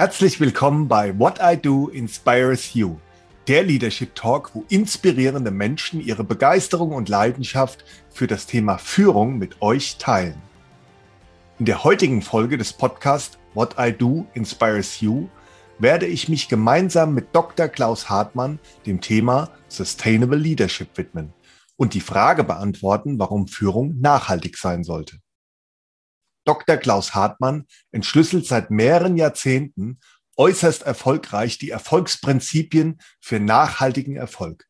Herzlich willkommen bei What I Do Inspires You, der Leadership Talk, wo inspirierende Menschen ihre Begeisterung und Leidenschaft für das Thema Führung mit euch teilen. In der heutigen Folge des Podcasts What I Do Inspires You werde ich mich gemeinsam mit Dr. Klaus Hartmann dem Thema Sustainable Leadership widmen und die Frage beantworten, warum Führung nachhaltig sein sollte. Dr. Klaus Hartmann entschlüsselt seit mehreren Jahrzehnten äußerst erfolgreich die Erfolgsprinzipien für nachhaltigen Erfolg.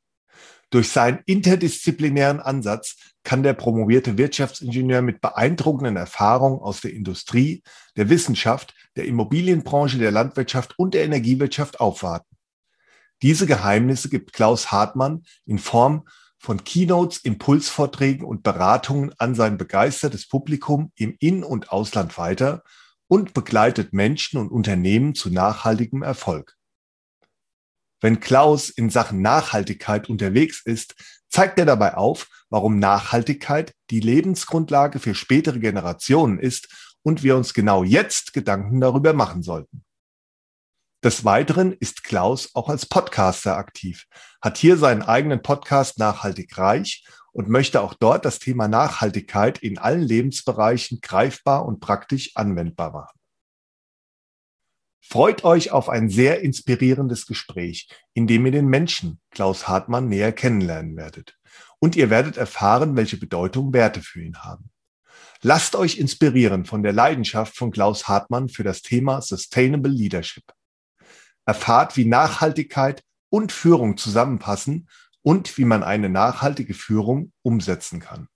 Durch seinen interdisziplinären Ansatz kann der promovierte Wirtschaftsingenieur mit beeindruckenden Erfahrungen aus der Industrie, der Wissenschaft, der Immobilienbranche, der Landwirtschaft und der Energiewirtschaft aufwarten. Diese Geheimnisse gibt Klaus Hartmann in Form von Keynotes, Impulsvorträgen und Beratungen an sein begeistertes Publikum im In- und Ausland weiter und begleitet Menschen und Unternehmen zu nachhaltigem Erfolg. Wenn Klaus in Sachen Nachhaltigkeit unterwegs ist, zeigt er dabei auf, warum Nachhaltigkeit die Lebensgrundlage für spätere Generationen ist und wir uns genau jetzt Gedanken darüber machen sollten. Des Weiteren ist Klaus auch als Podcaster aktiv, hat hier seinen eigenen Podcast Nachhaltig Reich und möchte auch dort das Thema Nachhaltigkeit in allen Lebensbereichen greifbar und praktisch anwendbar machen. Freut euch auf ein sehr inspirierendes Gespräch, in dem ihr den Menschen Klaus Hartmann näher kennenlernen werdet. Und ihr werdet erfahren, welche Bedeutung Werte für ihn haben. Lasst euch inspirieren von der Leidenschaft von Klaus Hartmann für das Thema Sustainable Leadership erfahrt, wie Nachhaltigkeit und Führung zusammenpassen und wie man eine nachhaltige Führung umsetzen kann.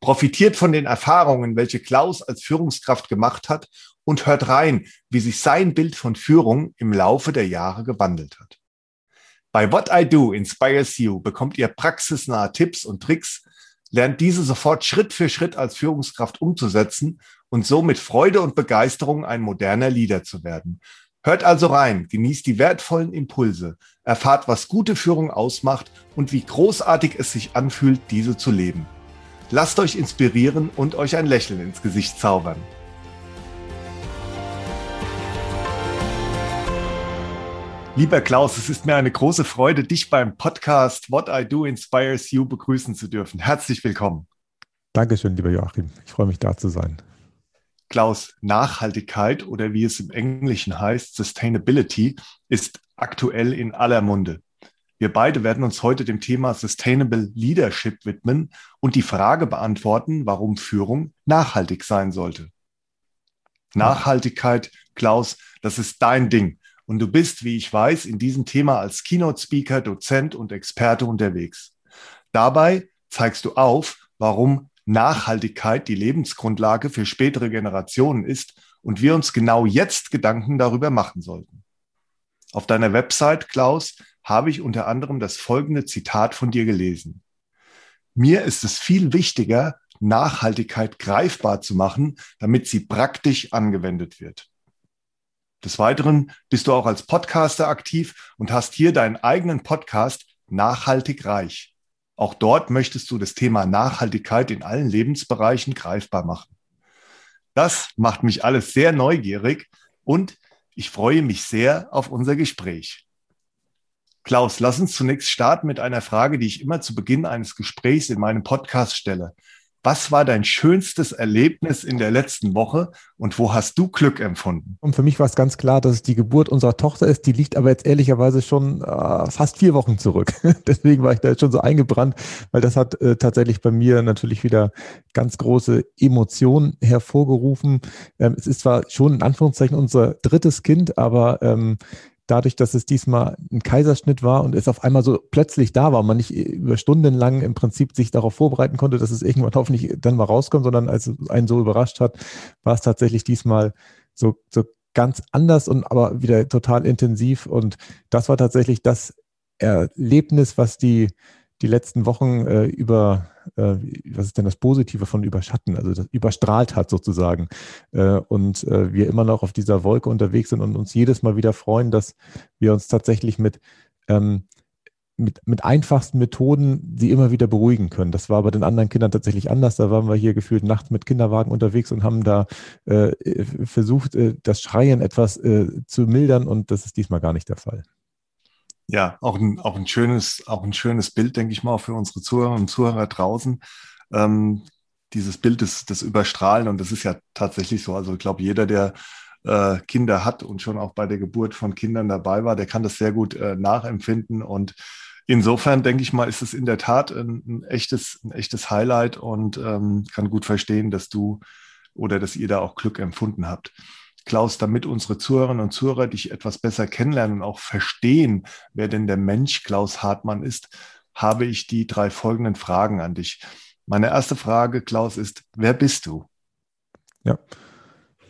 Profitiert von den Erfahrungen, welche Klaus als Führungskraft gemacht hat und hört rein, wie sich sein Bild von Führung im Laufe der Jahre gewandelt hat. Bei What I Do Inspires You bekommt ihr praxisnahe Tipps und Tricks, lernt diese sofort Schritt für Schritt als Führungskraft umzusetzen und so mit Freude und Begeisterung ein moderner Leader zu werden Hört also rein, genießt die wertvollen Impulse, erfahrt, was gute Führung ausmacht und wie großartig es sich anfühlt, diese zu leben. Lasst euch inspirieren und euch ein Lächeln ins Gesicht zaubern. Lieber Klaus, es ist mir eine große Freude, dich beim Podcast What I Do Inspires You begrüßen zu dürfen. Herzlich willkommen. Dankeschön, lieber Joachim. Ich freue mich, da zu sein. Klaus, Nachhaltigkeit oder wie es im Englischen heißt, Sustainability, ist aktuell in aller Munde. Wir beide werden uns heute dem Thema Sustainable Leadership widmen und die Frage beantworten, warum Führung nachhaltig sein sollte. Nachhaltigkeit, Klaus, das ist dein Ding. Und du bist, wie ich weiß, in diesem Thema als Keynote-Speaker, Dozent und Experte unterwegs. Dabei zeigst du auf, warum Nachhaltigkeit die Lebensgrundlage für spätere Generationen ist und wir uns genau jetzt Gedanken darüber machen sollten. Auf deiner Website, Klaus, habe ich unter anderem das folgende Zitat von dir gelesen. Mir ist es viel wichtiger, Nachhaltigkeit greifbar zu machen, damit sie praktisch angewendet wird. Des Weiteren bist du auch als Podcaster aktiv und hast hier deinen eigenen Podcast Nachhaltig Reich. Auch dort möchtest du das Thema Nachhaltigkeit in allen Lebensbereichen greifbar machen. Das macht mich alles sehr neugierig und ich freue mich sehr auf unser Gespräch. Klaus, lass uns zunächst starten mit einer Frage, die ich immer zu Beginn eines Gesprächs in meinem Podcast stelle. Was war dein schönstes Erlebnis in der letzten Woche und wo hast du Glück empfunden? Und für mich war es ganz klar, dass es die Geburt unserer Tochter ist. Die liegt aber jetzt ehrlicherweise schon äh, fast vier Wochen zurück. Deswegen war ich da jetzt schon so eingebrannt, weil das hat äh, tatsächlich bei mir natürlich wieder ganz große Emotionen hervorgerufen. Ähm, es ist zwar schon in Anführungszeichen unser drittes Kind, aber ähm, dadurch, dass es diesmal ein Kaiserschnitt war und es auf einmal so plötzlich da war, man nicht über Stunden lang im Prinzip sich darauf vorbereiten konnte, dass es irgendwann hoffentlich dann mal rauskommt, sondern als es einen so überrascht hat, war es tatsächlich diesmal so, so ganz anders und aber wieder total intensiv. Und das war tatsächlich das Erlebnis, was die die letzten Wochen äh, über, äh, was ist denn das Positive von überschatten, also das überstrahlt hat sozusagen. Äh, und äh, wir immer noch auf dieser Wolke unterwegs sind und uns jedes Mal wieder freuen, dass wir uns tatsächlich mit ähm, mit, mit einfachsten Methoden sie immer wieder beruhigen können. Das war bei den anderen Kindern tatsächlich anders. Da waren wir hier gefühlt nachts mit Kinderwagen unterwegs und haben da äh, versucht, äh, das Schreien etwas zu mildern und das ist diesmal gar nicht der Fall. Ja, auch ein, auch ein schönes, auch ein schönes Bild, denke ich mal, für unsere Zuhörer und Zuhörer draußen. Ähm, dieses Bild des, des Überstrahlen und das ist ja tatsächlich so. Also ich glaube, jeder, der äh, Kinder hat und schon auch bei der Geburt von Kindern dabei war, der kann das sehr gut äh, nachempfinden. Und insofern denke ich mal, ist es in der Tat ein, ein echtes, ein echtes Highlight und ähm, kann gut verstehen, dass du oder dass ihr da auch Glück empfunden habt. Klaus, damit unsere Zuhörerinnen und Zuhörer dich etwas besser kennenlernen und auch verstehen, wer denn der Mensch Klaus Hartmann ist, habe ich die drei folgenden Fragen an dich. Meine erste Frage, Klaus, ist, wer bist du? Ja.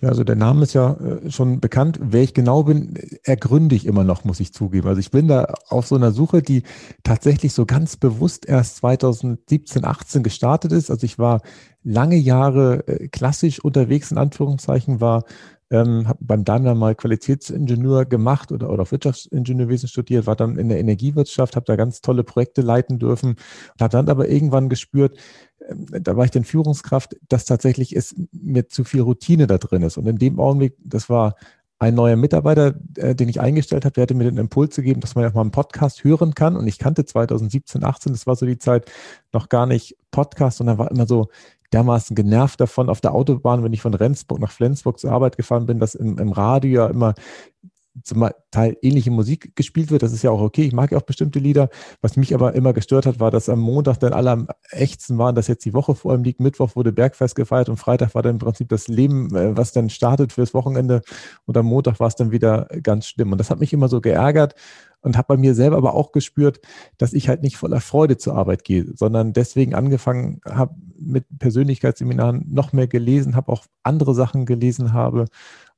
Also der Name ist ja äh, schon bekannt. Wer ich genau bin, ergründe ich immer noch, muss ich zugeben. Also ich bin da auf so einer Suche, die tatsächlich so ganz bewusst erst 2017, 18 gestartet ist. Also ich war lange Jahre äh, klassisch unterwegs, in Anführungszeichen, war ähm, habe beim Daimler mal Qualitätsingenieur gemacht oder, oder auf Wirtschaftsingenieurwesen studiert, war dann in der Energiewirtschaft, habe da ganz tolle Projekte leiten dürfen und habe dann aber irgendwann gespürt, äh, da war ich dann Führungskraft, dass tatsächlich es mir zu viel Routine da drin ist. Und in dem Augenblick, das war ein neuer Mitarbeiter, äh, den ich eingestellt habe, der hatte mir den Impuls gegeben, dass man ja auch mal einen Podcast hören kann. Und ich kannte 2017, 18, das war so die Zeit, noch gar nicht Podcast, sondern war immer so dermaßen genervt davon auf der Autobahn, wenn ich von Rendsburg nach Flensburg zur Arbeit gefahren bin, dass im, im Radio ja immer zum Teil ähnliche Musik gespielt wird. Das ist ja auch okay. Ich mag ja auch bestimmte Lieder. Was mich aber immer gestört hat, war, dass am Montag dann alle am echtsten waren, dass jetzt die Woche vor ihm liegt. Mittwoch wurde Bergfest gefeiert und Freitag war dann im Prinzip das Leben, äh, was dann startet fürs Wochenende. Und am Montag war es dann wieder ganz schlimm. Und das hat mich immer so geärgert und habe bei mir selber aber auch gespürt, dass ich halt nicht voller Freude zur Arbeit gehe, sondern deswegen angefangen habe mit Persönlichkeitsseminaren noch mehr gelesen, habe auch andere Sachen gelesen habe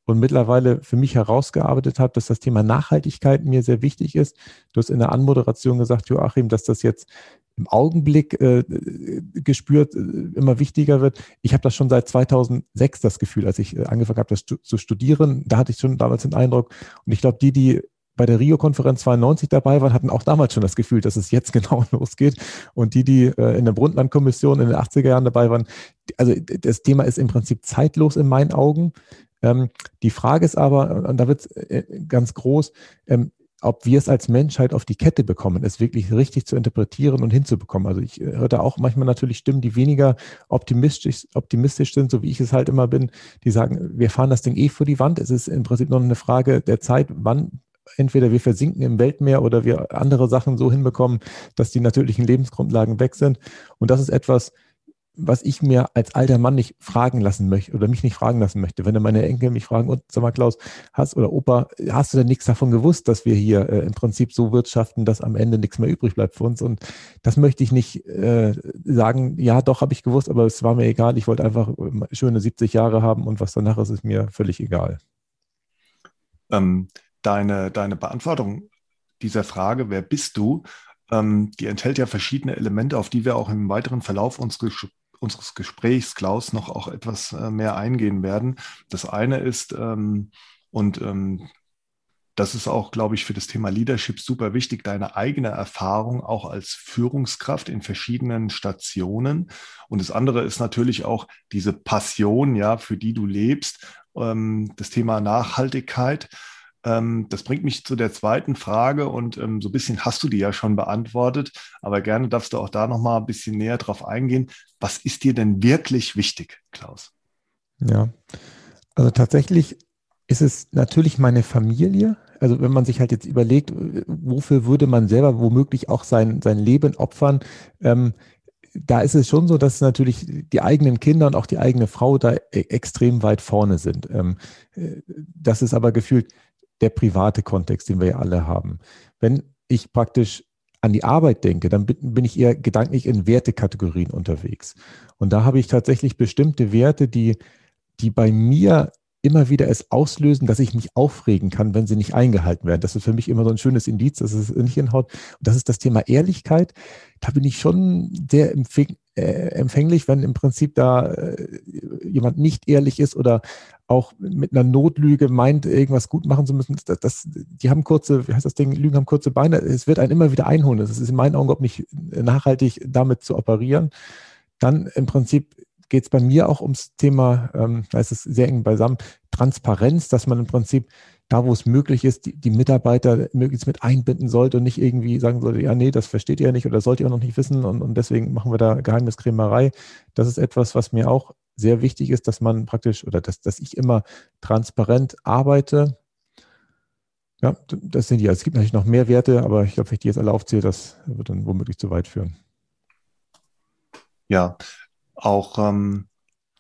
und mittlerweile für mich herausgearbeitet habe, dass das Thema Nachhaltigkeit mir sehr wichtig ist. Du hast in der Anmoderation gesagt, Joachim, dass das jetzt im Augenblick äh, gespürt äh, immer wichtiger wird. Ich habe das schon seit 2006 das Gefühl, als ich äh, angefangen habe, das zu studieren. Da hatte ich schon damals den Eindruck. Und ich glaube, die, die bei der Rio-Konferenz 92 dabei waren, hatten auch damals schon das Gefühl, dass es jetzt genau losgeht. Und die, die äh, in der Brundtland-Kommission in den 80er Jahren dabei waren, also das Thema ist im Prinzip zeitlos in meinen Augen. Ähm, die Frage ist aber, und da wird es äh, ganz groß, ähm, ob wir es als Menschheit auf die Kette bekommen, es wirklich richtig zu interpretieren und hinzubekommen. Also ich äh, höre da auch manchmal natürlich Stimmen, die weniger optimistisch, optimistisch sind, so wie ich es halt immer bin, die sagen, wir fahren das Ding eh vor die Wand. Es ist im Prinzip nur eine Frage der Zeit, wann entweder wir versinken im Weltmeer oder wir andere Sachen so hinbekommen, dass die natürlichen Lebensgrundlagen weg sind. Und das ist etwas, was ich mir als alter Mann nicht fragen lassen möchte oder mich nicht fragen lassen möchte. Wenn dann meine Enkel mich fragen, und sag mal, Klaus, hast oder Opa, hast du denn nichts davon gewusst, dass wir hier äh, im Prinzip so wirtschaften, dass am Ende nichts mehr übrig bleibt für uns? Und das möchte ich nicht äh, sagen, ja, doch, habe ich gewusst, aber es war mir egal. Ich wollte einfach äh, schöne 70 Jahre haben und was danach ist, ist mir völlig egal. Ähm, deine, deine Beantwortung dieser Frage, wer bist du, ähm, die enthält ja verschiedene Elemente, auf die wir auch im weiteren Verlauf unseres unseres Gesprächs, Klaus, noch auch etwas äh, mehr eingehen werden. Das eine ist, ähm, und ähm, das ist auch, glaube ich, für das Thema Leadership super wichtig, deine eigene Erfahrung auch als Führungskraft in verschiedenen Stationen. Und das andere ist natürlich auch diese Passion, ja, für die du lebst, ähm, das Thema Nachhaltigkeit. Ähm, das bringt mich zu der zweiten Frage und ähm, so ein bisschen hast du die ja schon beantwortet, aber gerne darfst du auch da nochmal ein bisschen näher drauf eingehen. Was ist dir denn wirklich wichtig, Klaus? Ja, also tatsächlich ist es natürlich meine Familie. Also wenn man sich halt jetzt überlegt, wofür würde man selber womöglich auch sein, sein Leben opfern, ähm, da ist es schon so, dass natürlich die eigenen Kinder und auch die eigene Frau da e extrem weit vorne sind. Ähm, äh, das ist aber gefühlt der private Kontext, den wir ja alle haben. Wenn ich praktisch an die Arbeit denke, dann bin ich eher gedanklich in Wertekategorien unterwegs. Und da habe ich tatsächlich bestimmte Werte, die, die bei mir immer wieder es auslösen, dass ich mich aufregen kann, wenn sie nicht eingehalten werden. Das ist für mich immer so ein schönes Indiz, dass es nicht hinhaut. Und das ist das Thema Ehrlichkeit. Da bin ich schon sehr empfänglich, äh, empfänglich wenn im Prinzip da äh, jemand nicht ehrlich ist oder auch mit einer Notlüge meint, irgendwas gut machen zu müssen. Das, das, die haben kurze, wie heißt das Ding, Lügen haben kurze Beine. Es wird einen immer wieder einholen. Es ist in meinen Augen überhaupt nicht nachhaltig, damit zu operieren. Dann im Prinzip geht es bei mir auch ums Thema, ähm, da ist es sehr eng beisammen, Transparenz, dass man im Prinzip da, wo es möglich ist, die, die, Mitarbeiter möglichst mit einbinden sollte und nicht irgendwie sagen sollte, ja, nee, das versteht ihr ja nicht oder sollt ihr auch noch nicht wissen und, und deswegen machen wir da Geheimniskrämerei. Das ist etwas, was mir auch sehr wichtig ist, dass man praktisch oder dass, dass ich immer transparent arbeite. Ja, das sind die. Also es gibt natürlich noch mehr Werte, aber ich glaube, wenn ich die jetzt alle aufzähle, das wird dann womöglich zu weit führen. Ja, auch, ähm,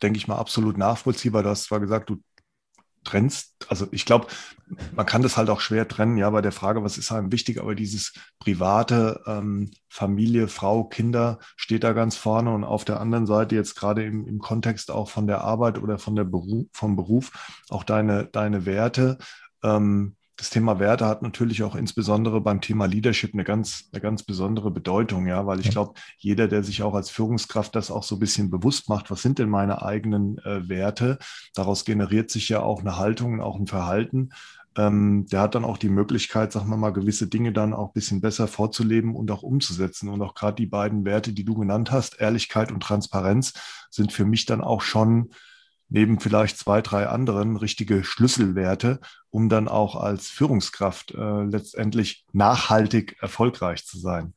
denke ich mal, absolut nachvollziehbar. Du hast zwar gesagt, du trennst, also ich glaube, man kann das halt auch schwer trennen, ja, bei der Frage, was ist einem wichtig, aber dieses private ähm, Familie, Frau, Kinder steht da ganz vorne und auf der anderen Seite jetzt gerade im, im Kontext auch von der Arbeit oder von der Beruf, vom Beruf auch deine, deine Werte. Ähm, das Thema Werte hat natürlich auch insbesondere beim Thema Leadership eine ganz, eine ganz besondere Bedeutung, ja, weil ich glaube, jeder, der sich auch als Führungskraft das auch so ein bisschen bewusst macht, was sind denn meine eigenen äh, Werte, daraus generiert sich ja auch eine Haltung, auch ein Verhalten. Ähm, der hat dann auch die Möglichkeit, sagen wir mal, gewisse Dinge dann auch ein bisschen besser vorzuleben und auch umzusetzen. Und auch gerade die beiden Werte, die du genannt hast, Ehrlichkeit und Transparenz, sind für mich dann auch schon neben vielleicht zwei, drei anderen richtige Schlüsselwerte, um dann auch als Führungskraft äh, letztendlich nachhaltig erfolgreich zu sein.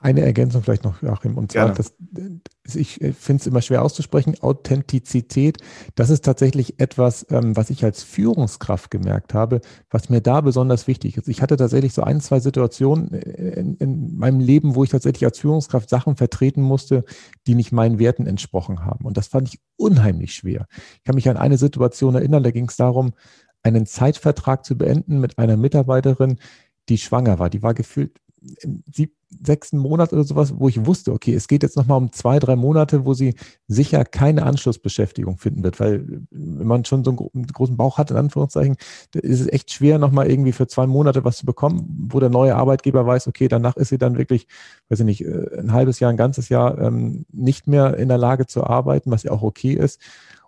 Eine Ergänzung vielleicht noch, Joachim, und zwar, das, ich finde es immer schwer auszusprechen, Authentizität, das ist tatsächlich etwas, ähm, was ich als Führungskraft gemerkt habe, was mir da besonders wichtig ist. Ich hatte tatsächlich so ein, zwei Situationen in, in meinem Leben, wo ich tatsächlich als Führungskraft Sachen vertreten musste, die nicht meinen Werten entsprochen haben. Und das fand ich unheimlich schwer. Ich kann mich an eine Situation erinnern, da ging es darum, einen Zeitvertrag zu beenden mit einer Mitarbeiterin, die schwanger war. Die war gefühlt im sieb, sechsten Monat oder sowas, wo ich wusste, okay, es geht jetzt nochmal um zwei, drei Monate, wo sie sicher keine Anschlussbeschäftigung finden wird, weil wenn man schon so einen großen Bauch hat, in Anführungszeichen, ist es echt schwer, nochmal irgendwie für zwei Monate was zu bekommen, wo der neue Arbeitgeber weiß, okay, danach ist sie dann wirklich, weiß ich nicht, äh, ein halbes Jahr, ein ganzes Jahr ähm, nicht mehr in der Lage zu arbeiten, was ja auch okay ist.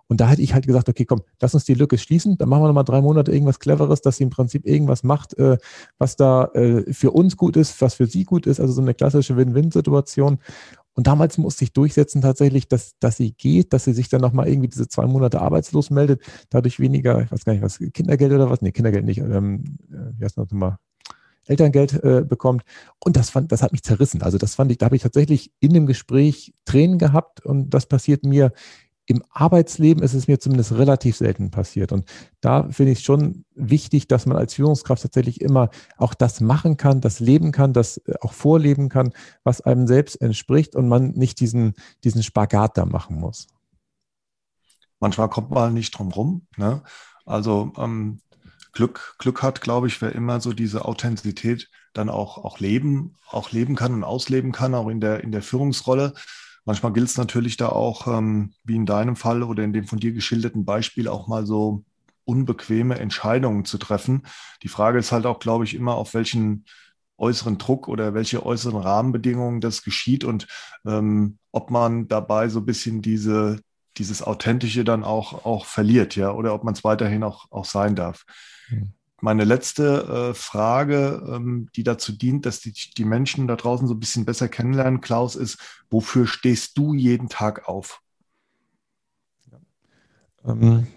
Und da hätte ich halt gesagt, okay, komm, lass uns die Lücke schließen. Dann machen wir nochmal drei Monate irgendwas Cleveres, dass sie im Prinzip irgendwas macht, äh, was da äh, für uns gut ist, was für sie gut ist. Also so eine klassische Win-Win-Situation. Und damals musste ich durchsetzen tatsächlich, dass, dass sie geht, dass sie sich dann nochmal irgendwie diese zwei Monate arbeitslos meldet, dadurch weniger, ich weiß gar nicht was, Kindergeld oder was? Nee, Kindergeld nicht. Ähm, äh, wie heißt das nochmal? Elterngeld äh, bekommt. Und das fand, das hat mich zerrissen. Also das fand ich, da habe ich tatsächlich in dem Gespräch Tränen gehabt und das passiert mir im Arbeitsleben ist es mir zumindest relativ selten passiert. Und da finde ich schon wichtig, dass man als Führungskraft tatsächlich immer auch das machen kann, das leben kann, das äh, auch vorleben kann, was einem selbst entspricht und man nicht diesen, diesen Spagat da machen muss. Manchmal kommt man nicht drum rum. Ne? Also ähm, Glück, Glück hat, glaube ich, wer immer so diese Authentizität dann auch, auch leben, auch leben kann und ausleben kann, auch in der, in der Führungsrolle. Manchmal gilt es natürlich da auch, ähm, wie in deinem Fall oder in dem von dir geschilderten Beispiel, auch mal so unbequeme Entscheidungen zu treffen. Die Frage ist halt auch, glaube ich, immer, auf welchen äußeren Druck oder welche äußeren Rahmenbedingungen das geschieht und ähm, ob man dabei so ein bisschen diese, dieses Authentische dann auch, auch verliert, ja, oder ob man es weiterhin auch, auch sein darf. Mhm meine letzte äh, Frage, ähm, die dazu dient, dass die, die Menschen da draußen so ein bisschen besser kennenlernen, Klaus, ist, wofür stehst du jeden Tag auf? Ähm,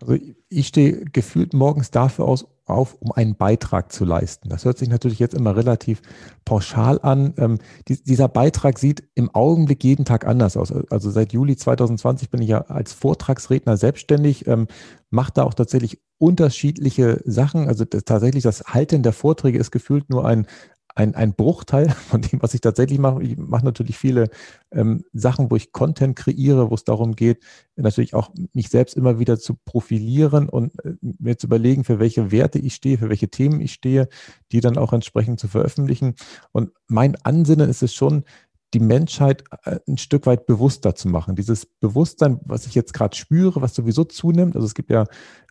also ich stehe gefühlt morgens dafür aus, auf, um einen Beitrag zu leisten. Das hört sich natürlich jetzt immer relativ pauschal an. Ähm, die, dieser Beitrag sieht im Augenblick jeden Tag anders aus. Also seit Juli 2020 bin ich ja als Vortragsredner selbstständig, ähm, mache da auch tatsächlich unterschiedliche Sachen. Also das, tatsächlich das Halten der Vorträge ist gefühlt nur ein, ein, ein Bruchteil von dem, was ich tatsächlich mache. Ich mache natürlich viele ähm, Sachen, wo ich Content kreiere, wo es darum geht, natürlich auch mich selbst immer wieder zu profilieren und äh, mir zu überlegen, für welche Werte ich stehe, für welche Themen ich stehe, die dann auch entsprechend zu veröffentlichen. Und mein Ansinnen ist es schon, die Menschheit äh, ein Stück weit bewusster zu machen. Dieses Bewusstsein, was ich jetzt gerade spüre, was sowieso zunimmt. Also es gibt ja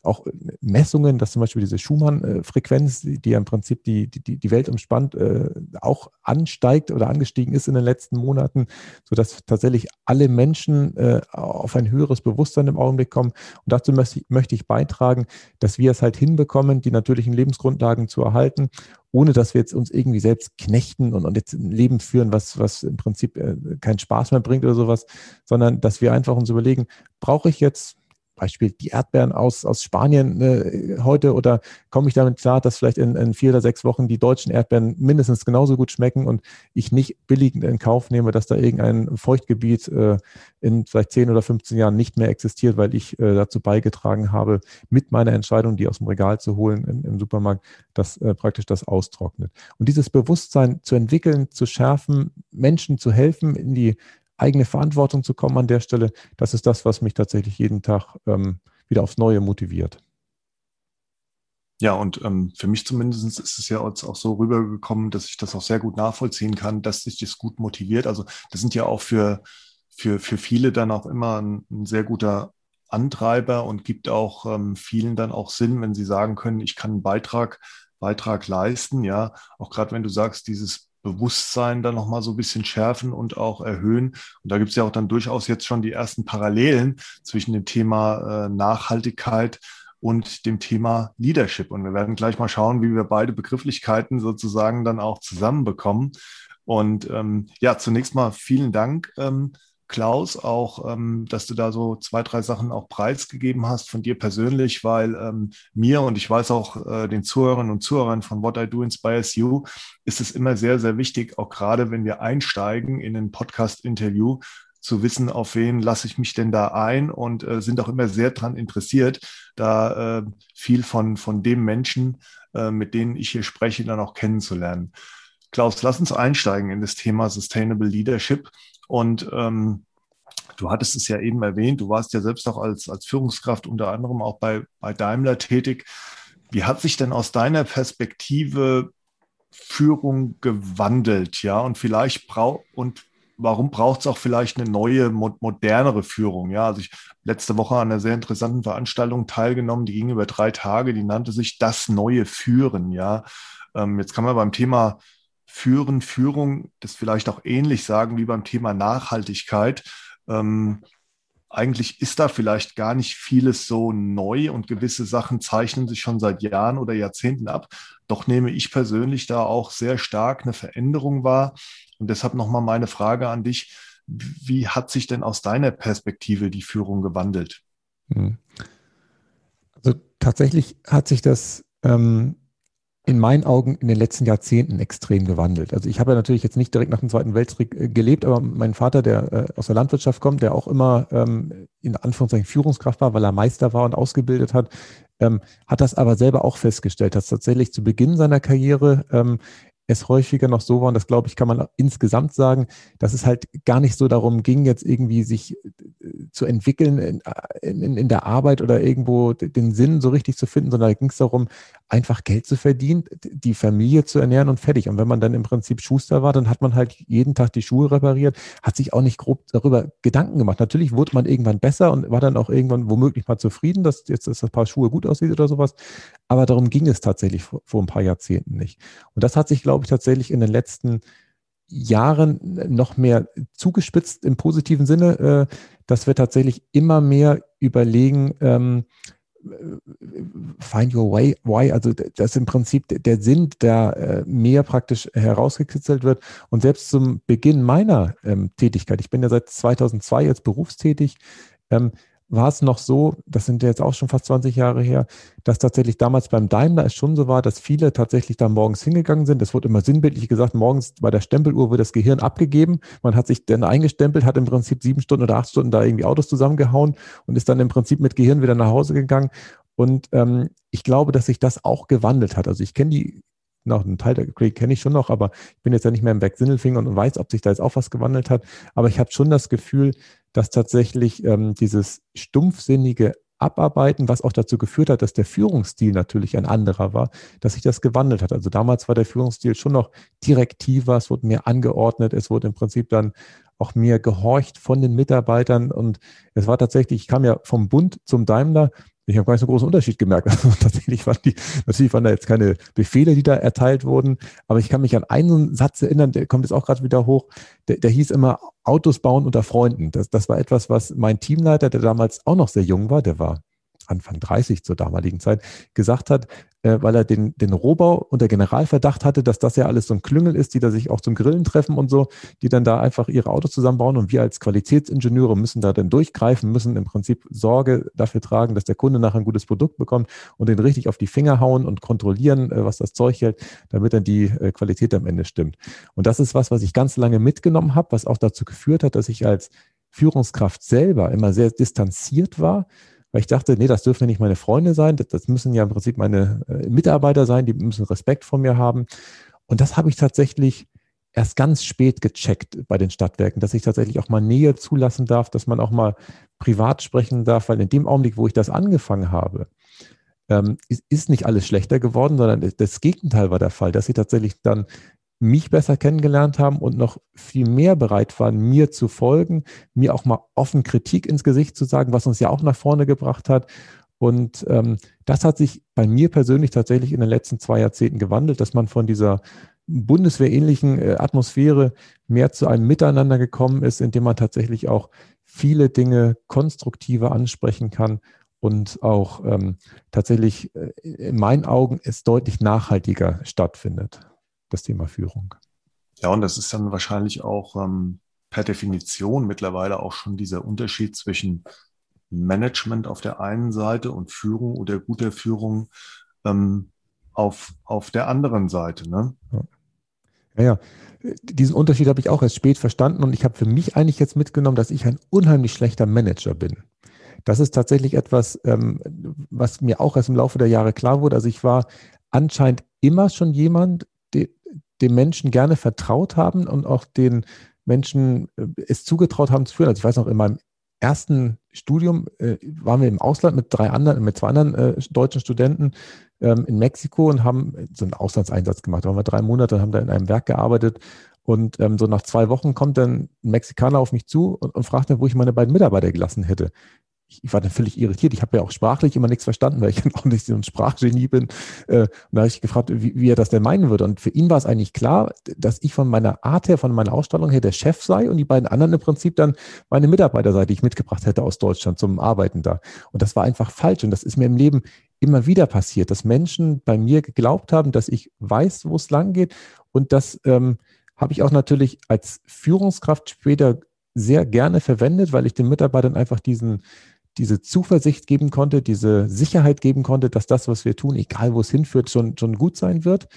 auch Messungen, dass zum Beispiel diese Schumann-Frequenz, die ja im Prinzip die, die, die Welt umspannt, äh, auch ansteigt oder angestiegen ist in den letzten Monaten, sodass tatsächlich alle Menschen äh, auf ein höheres Bewusstsein im Augenblick kommen. Und dazu möchte ich, möchte ich beitragen, dass wir es halt hinbekommen, die natürlichen Lebensgrundlagen zu erhalten ohne dass wir jetzt uns irgendwie selbst knechten und, und jetzt ein Leben führen, was, was im Prinzip äh, keinen Spaß mehr bringt oder sowas, sondern dass wir einfach uns überlegen, brauche ich jetzt Beispiel die Erdbeeren aus, aus Spanien äh, heute oder komme ich damit klar, dass vielleicht in, in, vier oder sechs Wochen die deutschen Erdbeeren mindestens genauso gut schmecken und ich nicht billig in Kauf nehme, dass da irgendein Feuchtgebiet äh, in vielleicht zehn oder 15 Jahren nicht mehr existiert, weil ich äh, dazu beigetragen habe, mit meiner Entscheidung, die aus dem Regal zu holen im, im Supermarkt, dass äh, praktisch das austrocknet. Und dieses Bewusstsein zu entwickeln, zu schärfen, Menschen zu helfen, in die eigene Verantwortung zu kommen an der Stelle, das ist das, was mich tatsächlich jeden Tag ähm, wieder aufs Neue motiviert. Ja, und ähm, für mich zumindest ist es ja auch so rübergekommen, dass ich das auch sehr gut nachvollziehen kann, dass sich das gut motiviert. Also das sind ja auch für, für, für viele dann auch immer ein, ein sehr guter Antreiber und gibt auch ähm, vielen dann auch Sinn, wenn sie sagen können, ich kann einen Beitrag, Beitrag leisten. Ja, auch gerade wenn du sagst, dieses Bewusstsein dann nochmal so ein bisschen schärfen und auch erhöhen. Und da gibt es ja auch dann durchaus jetzt schon die ersten Parallelen zwischen dem Thema äh, Nachhaltigkeit und dem Thema Leadership. Und wir werden gleich mal schauen, wie wir beide Begrifflichkeiten sozusagen dann auch zusammenbekommen. Und ähm, ja, zunächst mal vielen Dank, ähm, Klaus, auch, ähm, dass du da so zwei, drei Sachen auch preisgegeben hast von dir persönlich, weil ähm, mir und ich weiß auch äh, den Zuhörern und Zuhörern von What I Do Inspires You ist es immer sehr, sehr wichtig, auch gerade wenn wir einsteigen in ein Podcast-Interview, zu wissen, auf wen lasse ich mich denn da ein und äh, sind auch immer sehr daran interessiert, da äh, viel von, von dem Menschen, äh, mit denen ich hier spreche, dann auch kennenzulernen. Klaus, lass uns einsteigen in das Thema Sustainable Leadership. Und ähm, du hattest es ja eben erwähnt, du warst ja selbst auch als, als Führungskraft unter anderem auch bei, bei Daimler tätig. Wie hat sich denn aus deiner Perspektive Führung gewandelt, ja? Und vielleicht braucht und warum braucht es auch vielleicht eine neue, modernere Führung? Ja, also ich letzte Woche an einer sehr interessanten Veranstaltung teilgenommen, die ging über drei Tage, die nannte sich das neue Führen. Ja, ähm, jetzt kann man beim Thema Führen, Führung, das vielleicht auch ähnlich sagen wie beim Thema Nachhaltigkeit. Ähm, eigentlich ist da vielleicht gar nicht vieles so neu und gewisse Sachen zeichnen sich schon seit Jahren oder Jahrzehnten ab. Doch nehme ich persönlich da auch sehr stark eine Veränderung wahr. Und deshalb nochmal meine Frage an dich. Wie hat sich denn aus deiner Perspektive die Führung gewandelt? Hm. Also tatsächlich hat sich das ähm, in meinen Augen in den letzten Jahrzehnten extrem gewandelt. Also ich habe ja natürlich jetzt nicht direkt nach dem Zweiten Weltkrieg äh, gelebt, aber mein Vater, der äh, aus der Landwirtschaft kommt, der auch immer ähm, in Anführungszeichen Führungskraft war, weil er Meister war und ausgebildet hat, ähm, hat das aber selber auch festgestellt, dass tatsächlich zu Beginn seiner Karriere ähm, es häufiger noch so war, und das glaube ich, kann man insgesamt sagen, dass es halt gar nicht so darum ging, jetzt irgendwie sich äh, zu entwickeln in, in, in der Arbeit oder irgendwo den Sinn so richtig zu finden, sondern da ging es darum, einfach Geld zu verdienen, die Familie zu ernähren und fertig. Und wenn man dann im Prinzip Schuster war, dann hat man halt jeden Tag die Schuhe repariert, hat sich auch nicht grob darüber Gedanken gemacht. Natürlich wurde man irgendwann besser und war dann auch irgendwann womöglich mal zufrieden, dass jetzt das Paar Schuhe gut aussieht oder sowas. Aber darum ging es tatsächlich vor, vor ein paar Jahrzehnten nicht. Und das hat sich, glaube ich, tatsächlich in den letzten Jahren noch mehr zugespitzt im positiven Sinne, äh, dass wir tatsächlich immer mehr überlegen, ähm, Find Your Way, why, also dass im Prinzip der Sinn da äh, mehr praktisch herausgekitzelt wird. Und selbst zum Beginn meiner ähm, Tätigkeit, ich bin ja seit 2002 jetzt berufstätig, ähm, war es noch so, das sind jetzt auch schon fast 20 Jahre her, dass tatsächlich damals beim Daimler es schon so war, dass viele tatsächlich da morgens hingegangen sind. Es wurde immer sinnbildlich gesagt, morgens bei der Stempeluhr wird das Gehirn abgegeben. Man hat sich dann eingestempelt, hat im Prinzip sieben Stunden oder acht Stunden da irgendwie Autos zusammengehauen und ist dann im Prinzip mit Gehirn wieder nach Hause gegangen. Und ähm, ich glaube, dass sich das auch gewandelt hat. Also ich kenne die noch einen Teil der Creek kenne ich schon noch, aber ich bin jetzt ja nicht mehr im Back Sindelfinger und weiß, ob sich da jetzt auch was gewandelt hat. Aber ich habe schon das Gefühl, dass tatsächlich ähm, dieses stumpfsinnige Abarbeiten, was auch dazu geführt hat, dass der Führungsstil natürlich ein anderer war, dass sich das gewandelt hat. Also damals war der Führungsstil schon noch direktiver, es wurde mehr angeordnet, es wurde im Prinzip dann auch mehr gehorcht von den Mitarbeitern und es war tatsächlich, ich kam ja vom Bund zum Daimler Ich habe gar nicht so einen großen Unterschied gemerkt. Also tatsächlich waren die, natürlich waren da jetzt keine Befehle, die da erteilt wurden, aber ich kann mich an einen Satz erinnern, der kommt jetzt auch gerade wieder hoch, der, der hieß immer Autos bauen unter Freunden. Das, das war etwas, was mein Teamleiter, der damals auch noch sehr jung war, der war Anfang 30 zur damaligen Zeit, gesagt hat, äh, weil er den, den Rohbau unter Generalverdacht hatte, dass das ja alles so ein Klüngel ist, die da sich auch zum Grillen treffen und so, die dann da einfach ihre Autos zusammenbauen und wir als Qualitätsingenieure müssen da dann durchgreifen, müssen im Prinzip Sorge dafür tragen, dass der Kunde nachher ein gutes Produkt bekommt und den richtig auf die Finger hauen und kontrollieren, äh, was das Zeug hält, damit dann die äh, Qualität am Ende stimmt. Und das ist was, was ich ganz lange mitgenommen habe, was auch dazu geführt hat, dass ich als Führungskraft selber immer sehr distanziert war, weil ich dachte, nee, das dürfen ja nicht meine Freunde sein, das, das müssen ja im Prinzip meine äh, Mitarbeiter sein, die müssen Respekt vor mir haben. Und das habe ich tatsächlich erst ganz spät gecheckt bei den Stadtwerken, dass ich tatsächlich auch mal Nähe zulassen darf, dass man auch mal privat sprechen darf, weil in dem Augenblick, wo ich das angefangen habe, ähm, ist, ist nicht alles schlechter geworden, sondern das Gegenteil war der Fall, dass sie tatsächlich dann mich besser kennengelernt haben und noch viel mehr bereit waren, mir zu folgen, mir auch mal offen Kritik ins Gesicht zu sagen, was uns ja auch nach vorne gebracht hat. Und ähm, das hat sich bei mir persönlich tatsächlich in den letzten zwei Jahrzehnten gewandelt, dass man von dieser bundeswehrähnlichen äh, Atmosphäre mehr zu einem Miteinander gekommen ist, in dem man tatsächlich auch viele Dinge konstruktiver ansprechen kann und auch ähm, tatsächlich äh, in meinen Augen es deutlich nachhaltiger stattfindet das Thema Führung. Ja, und das ist dann wahrscheinlich auch ähm, per Definition mittlerweile auch schon dieser Unterschied zwischen Management auf der einen Seite und Führung oder guter Führung ähm, auf, auf der anderen Seite. Ne? Ja, ja. Diesen Unterschied habe ich auch erst spät verstanden und ich habe für mich eigentlich jetzt mitgenommen, dass ich ein unheimlich schlechter Manager bin. Das ist tatsächlich etwas, ähm, was mir auch erst im Laufe der Jahre klar wurde. Also ich war anscheinend immer schon jemand, dem Menschen gerne vertraut haben und auch den Menschen äh, es zugetraut haben zu führen. Also ich weiß noch, in meinem ersten Studium äh, waren wir im Ausland mit drei anderen, mit zwei anderen äh, deutschen Studenten ähm, in Mexiko und haben so einen Auslandseinsatz gemacht. Da waren wir drei Monate und haben da in einem Werk gearbeitet. Und ähm, so nach zwei Wochen kommt dann ein Mexikaner auf mich zu und, und fragt dann, wo ich meine beiden Mitarbeiter gelassen hätte ich war dann völlig irritiert. Ich habe ja auch sprachlich immer nichts verstanden, weil ich auch nicht so ein Sprachgenie bin. Äh, und da habe ich gefragt, wie, wie, er das denn meinen würde. Und für ihn war es eigentlich klar, dass ich von meiner Art her, von meiner Ausstrahlung her der Chef sei und die beiden anderen im Prinzip dann meine Mitarbeiter sei, die ich mitgebracht hätte aus Deutschland zum Arbeiten da. Und das war einfach falsch. Und das ist mir im Leben immer wieder passiert, dass Menschen bei mir geglaubt haben, dass ich weiß, wo es lang geht. Und das ähm, habe ich auch natürlich als Führungskraft später sehr gerne verwendet, weil ich den Mitarbeitern einfach diesen diese Zuversicht geben konnte, diese Sicherheit geben konnte, dass das, was wir tun, egal wo es hinführt, schon, schon gut sein wird.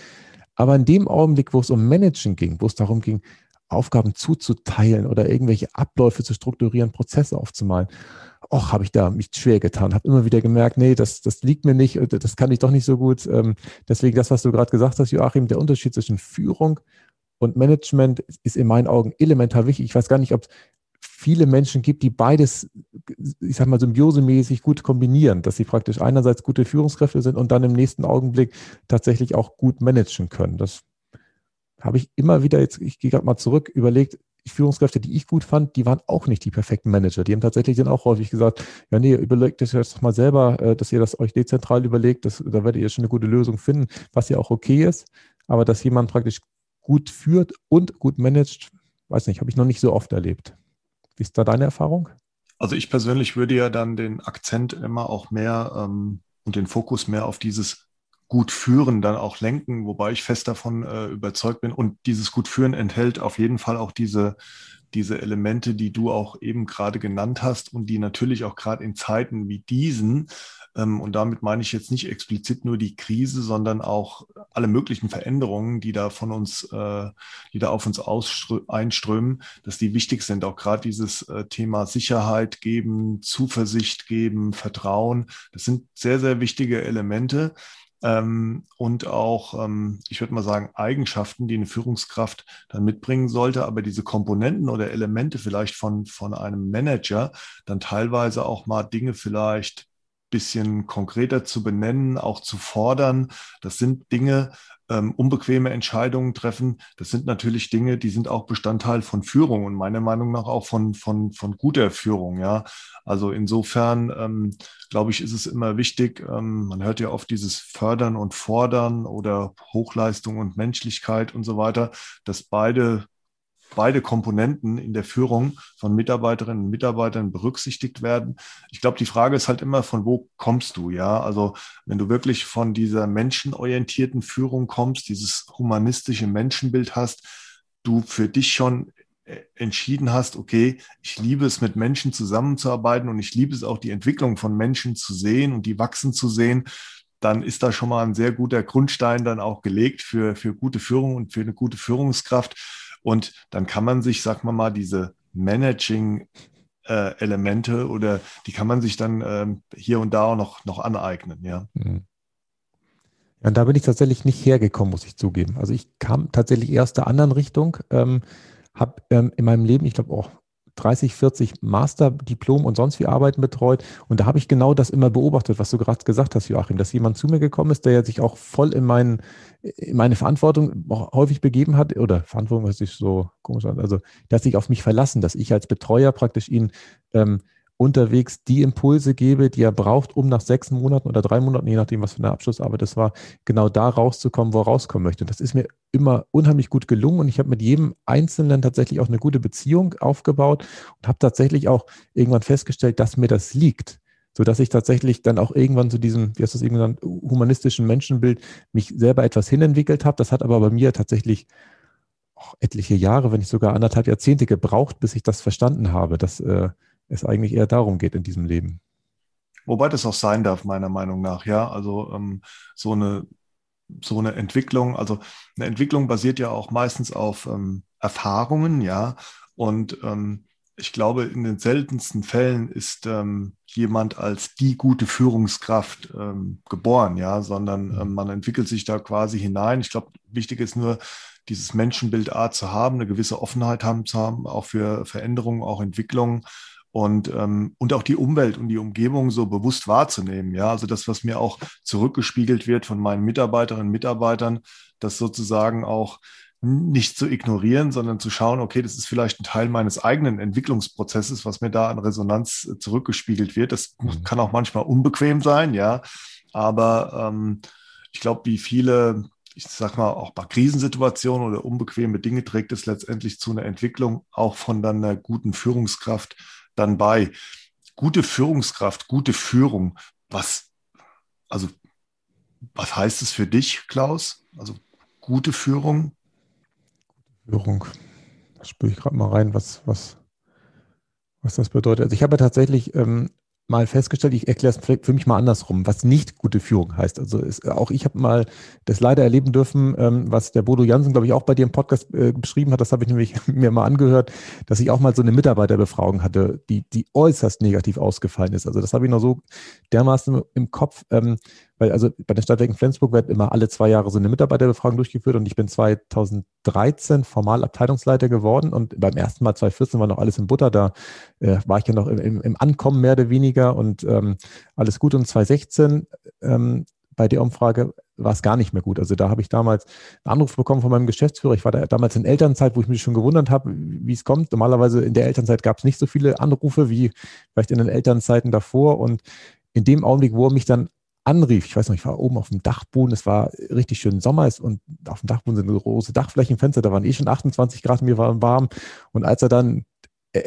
Aber in dem Augenblick, wo es um Managen ging, wo es darum ging, Aufgaben zuzuteilen oder irgendwelche Abläufe zu strukturieren, Prozesse aufzumalen, auch habe ich da mich schwer getan, habe immer wieder gemerkt, nee, das, das liegt mir nicht, das kann ich doch nicht so gut. Ähm, deswegen das, was du gerade gesagt hast, Joachim, der Unterschied zwischen Führung und Management ist in meinen Augen elementar wichtig. Ich weiß gar nicht, ob viele Menschen gibt, die beides, ich sag mal, symbiosemäßig gut kombinieren, dass sie praktisch einerseits gute Führungskräfte sind und dann im nächsten Augenblick tatsächlich auch gut managen können. Das habe ich immer wieder, jetzt, ich gehe gerade mal zurück, überlegt, Führungskräfte, die ich gut fand, die waren auch nicht die perfekten Manager. Die haben tatsächlich dann auch häufig gesagt, ja, nee, überlegt das jetzt doch mal selber, äh, dass ihr das euch dezentral überlegt, das, da werdet ihr schon eine gute Lösung finden, was ja auch okay ist. Aber dass jemand praktisch gut führt und gut managt, weiß nicht, habe ich noch nicht so oft erlebt. Wie ist da deine Erfahrung? Also ich persönlich würde ja dann den Akzent immer auch mehr ähm, und den Fokus mehr auf dieses gut führen dann auch lenken, wobei ich fest davon äh, überzeugt bin. Und dieses gut führen enthält auf jeden Fall auch diese, diese Elemente, die du auch eben gerade genannt hast und die natürlich auch gerade in Zeiten wie diesen und damit meine ich jetzt nicht explizit nur die Krise, sondern auch alle möglichen Veränderungen, die da von uns, äh, die da auf uns einströmen, dass die wichtig sind. Auch gerade dieses äh, Thema Sicherheit geben, Zuversicht geben, Vertrauen. Das sind sehr, sehr wichtige Elemente. Ähm, und auch, ähm, ich würde mal sagen, Eigenschaften, die eine Führungskraft dann mitbringen sollte, aber diese Komponenten oder Elemente vielleicht von, von einem Manager dann teilweise auch mal Dinge vielleicht bisschen konkreter zu benennen, auch zu fordern. Das sind Dinge, ähm, unbequeme Entscheidungen treffen. Das sind natürlich Dinge, die sind auch Bestandteil von Führung und meiner Meinung nach auch von, von, von guter Führung. Ja, also insofern ähm, glaube ich, ist es immer wichtig. Ähm, man hört ja oft dieses Fördern und Fordern oder Hochleistung und Menschlichkeit und so weiter, dass beide beide Komponenten in der Führung von Mitarbeiterinnen und Mitarbeitern berücksichtigt werden. Ich glaube, die Frage ist halt immer, von wo kommst du? Ja, also wenn du wirklich von dieser menschenorientierten Führung kommst, dieses humanistische Menschenbild hast, du für dich schon äh, entschieden hast, okay, ich liebe es, mit Menschen zusammenzuarbeiten und ich liebe es auch, die Entwicklung von Menschen zu sehen und die wachsen zu sehen, dann ist da schon mal ein sehr guter Grundstein dann auch gelegt für, für gute Führung und für eine gute Führungskraft. Und dann kann man sich, sag mal mal, diese Managing äh, Elemente oder die kann man sich dann ähm, hier und da auch noch, noch aneignen, ja. Mhm. Und da bin ich tatsächlich nicht hergekommen, muss ich zugeben. Also ich kam tatsächlich erst der anderen Richtung, ähm, habe ähm, in meinem Leben, ich glaube auch 30, 40 Masterdiplom und sonst wie Arbeiten betreut. Und da habe ich genau das immer beobachtet, was du gerade gesagt hast, Joachim, dass jemand zu mir gekommen ist, der sich auch voll in, mein, in meine Verantwortung häufig begeben hat, oder Verantwortung, was sich so komisch an, also der hat sich auf mich verlassen, dass ich als Betreuer praktisch ihn ähm, unterwegs die Impulse gebe, die er braucht, um nach sechs Monaten oder drei Monaten, je nachdem, was für eine Abschlussarbeit das war, genau da rauszukommen, wo er rauskommen möchte. Und das ist mir immer unheimlich gut gelungen und ich habe mit jedem Einzelnen tatsächlich auch eine gute Beziehung aufgebaut und habe tatsächlich auch irgendwann festgestellt, dass mir das liegt so dass ich tatsächlich dann auch irgendwann zu diesem, wie heißt das irgendwann, humanistischen Menschenbild mich selber etwas hinentwickelt habe. Das hat aber bei mir tatsächlich auch etliche Jahre, wenn nicht sogar anderthalb Jahrzehnte gebraucht, bis ich das verstanden habe. Das äh, es eigentlich eher darum geht in diesem Leben. Wobei das auch sein darf, meiner Meinung nach, ja. Also ähm, so eine so eine Entwicklung, also eine Entwicklung basiert ja auch meistens auf ähm, Erfahrungen, ja. Und ähm, ich glaube, in den seltensten Fällen ist ähm, jemand als die gute Führungskraft ähm, geboren, ja, sondern mhm. ähm, man entwickelt sich da quasi hinein. Ich glaube, wichtig ist nur, dieses Menschenbild A zu haben, eine gewisse Offenheit haben zu haben, auch für Veränderungen, auch Entwicklungen und, ähm, und auch die Umwelt und die Umgebung so bewusst wahrzunehmen. Ja, also das, was mir auch zurückgespiegelt wird von meinen Mitarbeiterinnen und Mitarbeitern, das sozusagen auch nicht zu ignorieren, sondern zu schauen, okay, das ist vielleicht ein Teil meines eigenen Entwicklungsprozesses, was mir da an Resonanz äh, zurückgespiegelt wird. Das mhm. kann auch manchmal unbequem sein, ja. Aber ähm, ich glaube, wie viele, ich sag mal, auch bei Krisensituationen oder unbequeme Dinge trägt es letztendlich zu einer Entwicklung auch von dann einer guten Führungskraft dann bei. Gute Führungskraft, gute Führung. Was, also, was heißt es für dich, Klaus? Also, gute Führung? Führung. Da spüre ich gerade mal rein, was, was, was das bedeutet. Also ich habe tatsächlich ähm, mal festgestellt, ich erkläre es für mich mal andersrum, was nicht gute Führung heißt. Also ist, auch ich habe mal das leider erleben dürfen, ähm, was der Bodo Jansen, glaube ich, auch bei dir im Podcast äh, beschrieben hat. Das habe ich nämlich mir mal angehört, dass ich auch mal so eine Mitarbeiterbefragung hatte, die, die äußerst negativ ausgefallen ist. Also das habe ich noch so dermaßen im Kopf. Ähm, weil also bei den Stadtwerken Flensburg wird immer alle zwei Jahre so eine Mitarbeiterbefragung durchgeführt und ich bin 2013 formal Abteilungsleiter geworden und beim ersten Mal 2014 war noch alles in Butter, da äh, war ich ja noch im, im, Ankommen mehr oder weniger und ähm, alles gut und 2016 ähm, bei der Umfrage war es gar nicht mehr gut. Also da habe ich damals einen Anruf bekommen von meinem Geschäftsführer. Ich war da damals in Elternzeit, wo ich mich schon gewundert habe, wie es kommt. Normalerweise in der Elternzeit gab es nicht so viele Anrufe wie vielleicht in den Elternzeiten davor. Und in dem Augenblick, wo er mich dann anrief. Ich weiß noch, ich war oben auf dem Dachboden, es war richtig schön Sommer und auf dem Dachboden sind große Dachflächenfenster, da waren eh schon 28 Grad, mir war warm. Und als er dann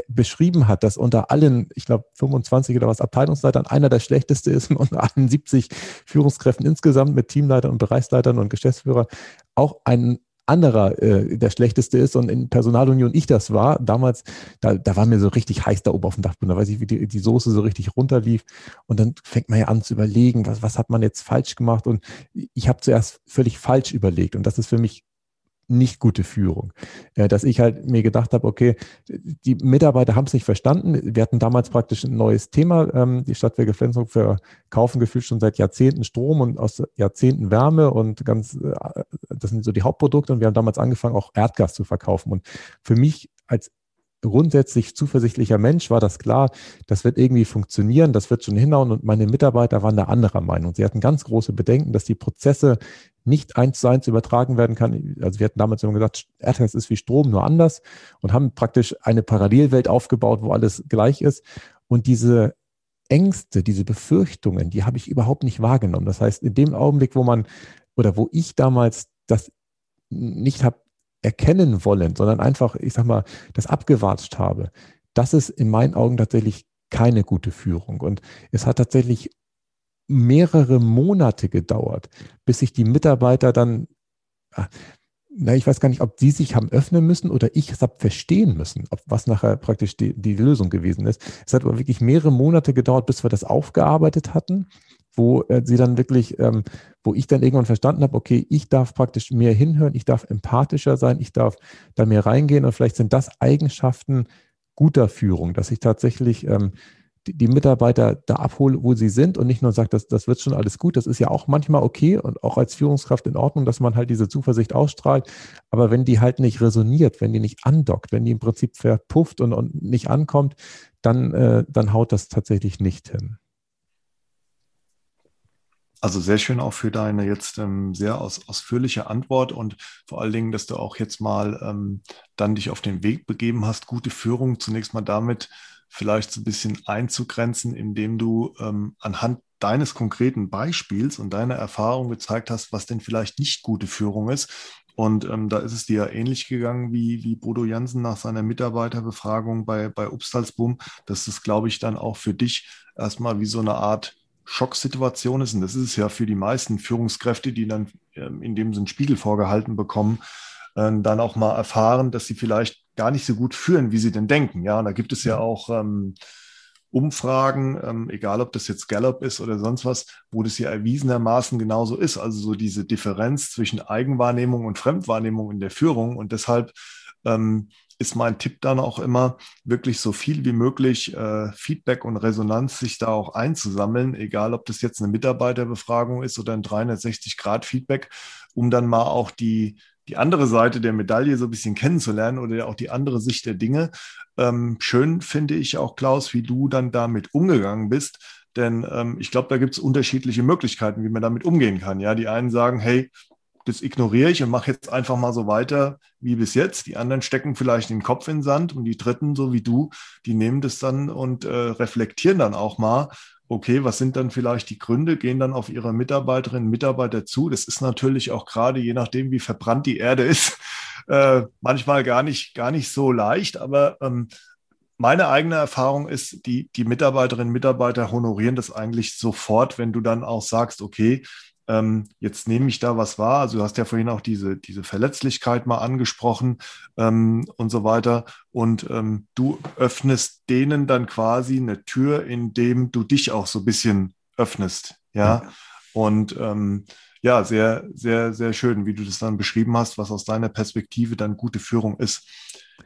beschrieben hat, dass unter allen, ich glaube 25 oder was Abteilungsleitern einer der schlechteste ist und unter allen 70 Führungskräften insgesamt mit Teamleitern und Bereichsleitern und Geschäftsführer auch ein anderer äh, der schlechteste ist und in Personalunion ich das war, damals, da, da war mir so richtig heiß da oben auf dem Dachboden, da weiß ich, wie die, die Soße so richtig runterlief. Und dann fängt man ja an zu überlegen, was, was hat man jetzt falsch gemacht? Und ich habe zuerst völlig falsch überlegt. Und das ist für mich nicht gute Führung. Äh, dass ich halt mir gedacht habe, okay, die Mitarbeiter haben es nicht verstanden. Wir hatten damals praktisch ein neues Thema. Ähm, die Stadtwerke Flensburg verkaufen gefühlt schon seit Jahrzehnten Strom und aus Jahrzehnten Wärme und ganz, äh, das sind so die Hauptprodukte. Und wir haben damals angefangen, auch Erdgas zu verkaufen. Und für mich als grundsätzlich zuversichtlicher Mensch, war das klar, das wird irgendwie funktionieren, das wird schon hinhauen und meine Mitarbeiter waren da anderer Meinung. Sie hatten ganz große Bedenken, dass die Prozesse nicht eins zu eins übertragen werden kann. Also wir hatten damals immer gesagt, AdTags ist wie Strom, nur anders und haben praktisch eine Parallelwelt aufgebaut, wo alles gleich ist. Und diese Ängste, diese Befürchtungen, die habe ich überhaupt nicht wahrgenommen. Das heißt, in dem Augenblick, wo man oder wo ich damals das nicht habe erkennen wollen, sondern einfach, ich sag mal, das abgewatscht habe, das ist in meinen Augen tatsächlich keine gute Führung. Und es hat tatsächlich mehrere Monate gedauert, bis sich die Mitarbeiter dann, ah, na, ich weiß gar nicht, ob sie sich haben öffnen müssen oder ich es habe verstehen müssen, ob was nachher praktisch die, die Lösung gewesen ist. Es hat aber wirklich mehrere Monate gedauert, bis wir das aufgearbeitet hatten, wo äh, sie dann wirklich, ähm, wo ich dann irgendwann verstanden habe, okay, ich darf praktisch mehr hinhören, ich darf empathischer sein, ich darf da mehr reingehen und vielleicht sind das Eigenschaften guter Führung, dass ich tatsächlich ähm, die, die Mitarbeiter da abhole, wo sie sind und nicht nur sagt, das, das wird schon alles gut. Das ist ja auch manchmal okay und auch als Führungskraft in Ordnung, dass man halt diese Zuversicht ausstrahlt. Aber wenn die halt nicht resoniert, wenn die nicht andockt, wenn die im Prinzip verpufft und, und nicht ankommt, dann, äh, dann haut das tatsächlich nicht hin. Also sehr schön auch für deine jetzt ähm, sehr aus, ausführliche Antwort und vor allen Dingen, dass du auch jetzt mal ähm, dann dich auf den Weg begeben hast, gute Führung zunächst mal damit vielleicht so ein bisschen einzugrenzen, indem du ähm, anhand deines konkreten Beispiels und deiner Erfahrung gezeigt hast, was denn vielleicht nicht gute Führung ist. Und ähm, da ist es dir ja ähnlich gegangen wie, wie Bodo Jansen nach seiner Mitarbeiterbefragung bei, bei Upstalsboom. Das ist, glaube ich, dann auch für dich erstmal wie so eine Art Schocksituation ist. Und das ist es ja für die meisten Führungskräfte, die dann ähm, in dem Sinn Spiegel vorgehalten bekommen, äh, dann auch mal erfahren, dass sie vielleicht gar nicht so gut führen, wie sie denn denken. Ja, und da gibt es ja auch ähm, Umfragen, ähm, egal ob das jetzt Gallup ist oder sonst was, wo das ja erwiesenermaßen genauso ist. Also so diese Differenz zwischen Eigenwahrnehmung und Fremdwahrnehmung in der Führung. Und deshalb ähm, ist mein Tipp dann auch immer, wirklich so viel wie möglich äh, Feedback und Resonanz sich da auch einzusammeln, egal ob das jetzt eine Mitarbeiterbefragung ist oder ein 360-Grad-Feedback, um dann mal auch die, die andere Seite der Medaille so ein bisschen kennenzulernen oder auch die andere Sicht der Dinge. Ähm, schön finde ich auch, Klaus, wie du dann damit umgegangen bist. Denn ähm, ich glaube, da gibt es unterschiedliche Möglichkeiten, wie man damit umgehen kann. Ja, die einen sagen, hey, das ignoriere ich und mache jetzt einfach mal so weiter wie bis jetzt. Die anderen stecken vielleicht den Kopf in den Sand und die dritten, so wie du, die nehmen das dann und äh, reflektieren dann auch mal okay, was sind dann vielleicht die Gründe, gehen dann auf ihre Mitarbeiterinnen und Mitarbeiter zu. Das ist natürlich auch gerade, je nachdem, wie verbrannt die Erde ist, äh, manchmal gar nicht, gar nicht so leicht. Aber ähm, meine eigene Erfahrung ist, die, die Mitarbeiterinnen und Mitarbeiter honorieren das eigentlich sofort, wenn du dann auch sagst, okay, ähm, jetzt nehme ich da was wahr. Also du hast ja vorhin auch diese, diese Verletzlichkeit mal angesprochen ähm, und so weiter. Und ähm, du öffnest denen dann quasi eine Tür, indem du dich auch so ein bisschen öffnest. Ja. Und ähm, ja, sehr, sehr, sehr schön, wie du das dann beschrieben hast, was aus deiner Perspektive dann gute Führung ist.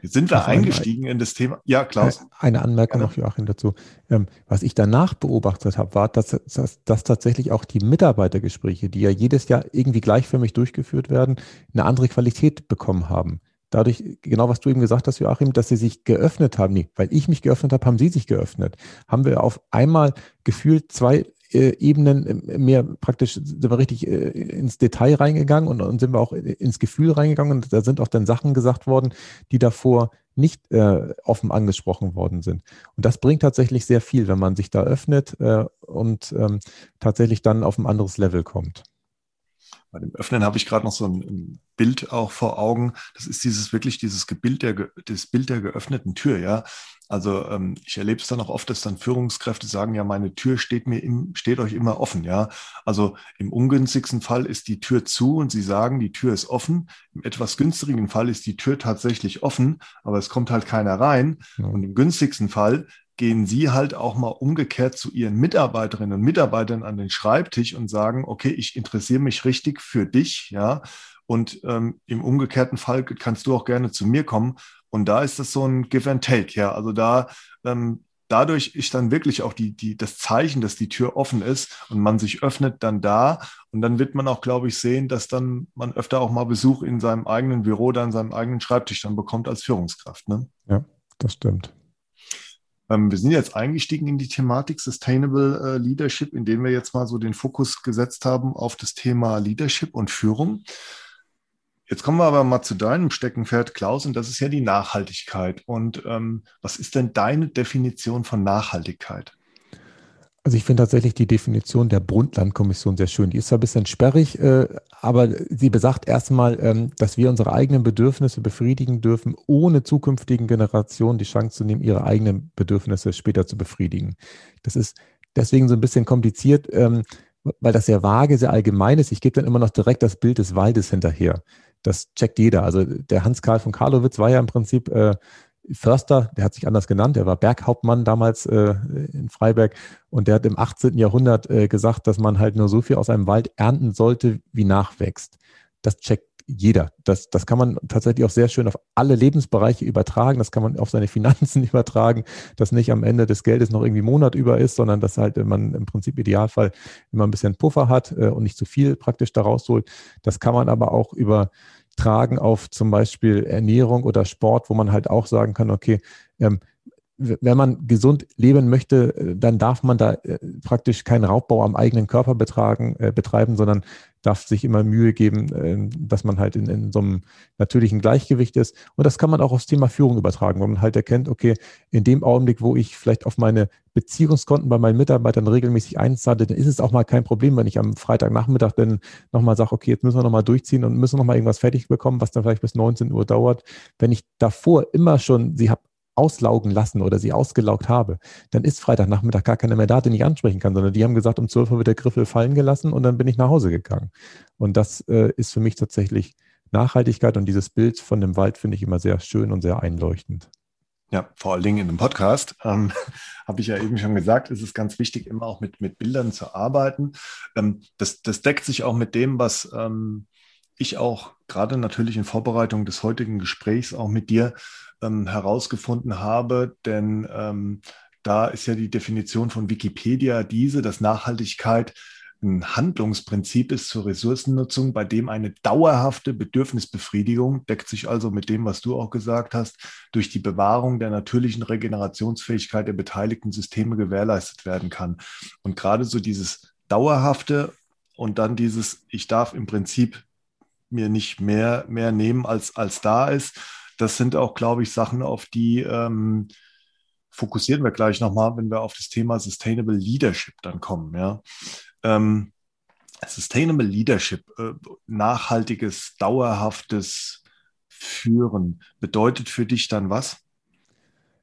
Sind wir eingestiegen in das Thema. Ja, Klaus. Eine Anmerkung noch, Joachim, dazu. Ähm, was ich danach beobachtet habe, war, dass, dass, dass tatsächlich auch die Mitarbeitergespräche, die ja jedes Jahr irgendwie gleichförmig durchgeführt werden, eine andere Qualität bekommen haben. Dadurch, genau was du eben gesagt hast, Joachim, dass sie sich geöffnet haben. Nee, weil ich mich geöffnet habe, haben sie sich geöffnet. Haben wir auf einmal gefühlt zwei Ebenen äh, mehr praktisch sind wir richtig äh, ins Detail reingegangen und, und sind wir auch ins Gefühl reingegangen und da sind auch dann Sachen gesagt worden, die davor nicht äh, offen angesprochen worden sind. Und das bringt tatsächlich sehr viel, wenn man sich da öffnet äh, und ähm, tatsächlich dann auf ein anderes Level kommt. Bei dem Öffnen habe ich gerade noch so ein, ein, Bild auch vor Augen. Das ist dieses wirklich dieses Bild der, das Bild der geöffneten Tür, ja. Also ähm, ich erlebe es dann auch oft, dass dann Führungskräfte sagen, ja, meine Tür steht mir im, steht euch immer offen, ja. Also im ungünstigsten Fall ist die Tür zu und sie sagen, die Tür ist offen. Im etwas günstigen Fall ist die Tür tatsächlich offen, aber es kommt halt keiner rein. Ja. Und im günstigsten Fall gehen Sie halt auch mal umgekehrt zu Ihren Mitarbeiterinnen und Mitarbeitern an den Schreibtisch und sagen, okay, ich interessiere mich richtig für dich, ja. Und ähm, im umgekehrten Fall kannst du auch gerne zu mir kommen. Und da ist das so ein Give and Take, ja. Also da ähm, dadurch ist dann wirklich auch die, die, das Zeichen, dass die Tür offen ist und man sich öffnet dann da. Und dann wird man auch, glaube ich, sehen, dass dann man öfter auch mal Besuch in seinem eigenen Büro, dann seinem eigenen Schreibtisch dann bekommt als Führungskraft. Ne? Ja, Das stimmt. Ähm, wir sind jetzt eingestiegen in die Thematik Sustainable äh, Leadership, indem wir jetzt mal so den Fokus gesetzt haben auf das Thema Leadership und Führung. Jetzt kommen wir aber mal zu deinem Steckenpferd, Klaus, und das ist ja die Nachhaltigkeit. Und ähm, was ist denn deine Definition von Nachhaltigkeit? Also ich finde tatsächlich die Definition der Brundtland-Kommission sehr schön. Die ist zwar ein bisschen sperrig, äh, aber sie besagt erstmal, ähm, dass wir unsere eigenen Bedürfnisse befriedigen dürfen, ohne zukünftigen Generationen die Chance zu nehmen, ihre eigenen Bedürfnisse später zu befriedigen. Das ist deswegen so ein bisschen kompliziert, ähm, weil das sehr vage, sehr allgemein ist. Ich gebe dann immer noch direkt das Bild des Waldes hinterher. Das checkt jeder. Also der Hans-Karl von Karlowitz war ja im Prinzip äh, Förster, der hat sich anders genannt, der war Berghauptmann damals äh, in Freiberg und der hat im 18. Jahrhundert äh, gesagt, dass man halt nur so viel aus einem Wald ernten sollte, wie nachwächst. Das checkt jeder. Das, das kann man tatsächlich auch sehr schön auf alle Lebensbereiche übertragen. Das kann man auf seine Finanzen übertragen, dass nicht am Ende des Geldes noch irgendwie Monat über ist, sondern dass halt man im Prinzip Idealfall immer ein bisschen Puffer hat äh, und nicht zu viel praktisch daraus holt. Das kann man aber auch über tragen auf zum Beispiel Ernährung oder Sport, wo man halt auch sagen kann, okay, ähm, wenn man gesund leben möchte, äh, dann darf man da äh, praktisch keinen Raubbau am eigenen Körper betragen, äh, betreiben, sondern darf sich immer Mühe geben, äh, dass man halt in, in so einem natürlichen Gleichgewicht ist. Und das kann man auch aufs Thema Führung übertragen, wo man halt erkennt, okay, in dem Augenblick, wo ich vielleicht auf meine Beziehungskonten bei meinen Mitarbeitern regelmäßig einzahle, dann ist es auch mal kein Problem, wenn ich am Freitagnachmittag dann nochmal sage, okay, jetzt müssen wir nochmal durchziehen und müssen nochmal irgendwas fertig bekommen, was dann vielleicht bis 19 Uhr dauert. Wenn ich davor immer schon sie habe auslaugen lassen oder sie ausgelaugt habe, dann ist Freitagnachmittag gar keiner mehr da, den ich ansprechen kann, sondern die haben gesagt, um 12 Uhr wird der Griffel fallen gelassen und dann bin ich nach Hause gegangen. Und das äh, ist für mich tatsächlich Nachhaltigkeit und dieses Bild von dem Wald finde ich immer sehr schön und sehr einleuchtend. Ja, vor allen Dingen in einem Podcast, ähm, habe ich ja eben schon gesagt, ist es ganz wichtig, immer auch mit, mit Bildern zu arbeiten. Ähm, das, das deckt sich auch mit dem, was ähm, ich auch gerade natürlich in Vorbereitung des heutigen Gesprächs auch mit dir ähm, herausgefunden habe, denn ähm, da ist ja die Definition von Wikipedia diese, dass Nachhaltigkeit ein Handlungsprinzip ist zur Ressourcennutzung, bei dem eine dauerhafte Bedürfnisbefriedigung, deckt sich also mit dem, was du auch gesagt hast, durch die Bewahrung der natürlichen Regenerationsfähigkeit der beteiligten Systeme gewährleistet werden kann. Und gerade so dieses dauerhafte und dann dieses, ich darf im Prinzip mir nicht mehr, mehr nehmen, als, als da ist, das sind auch, glaube ich, Sachen, auf die ähm, fokussieren wir gleich nochmal, wenn wir auf das Thema Sustainable Leadership dann kommen. Ja. Ähm, Sustainable Leadership, äh, nachhaltiges, dauerhaftes Führen, bedeutet für dich dann was?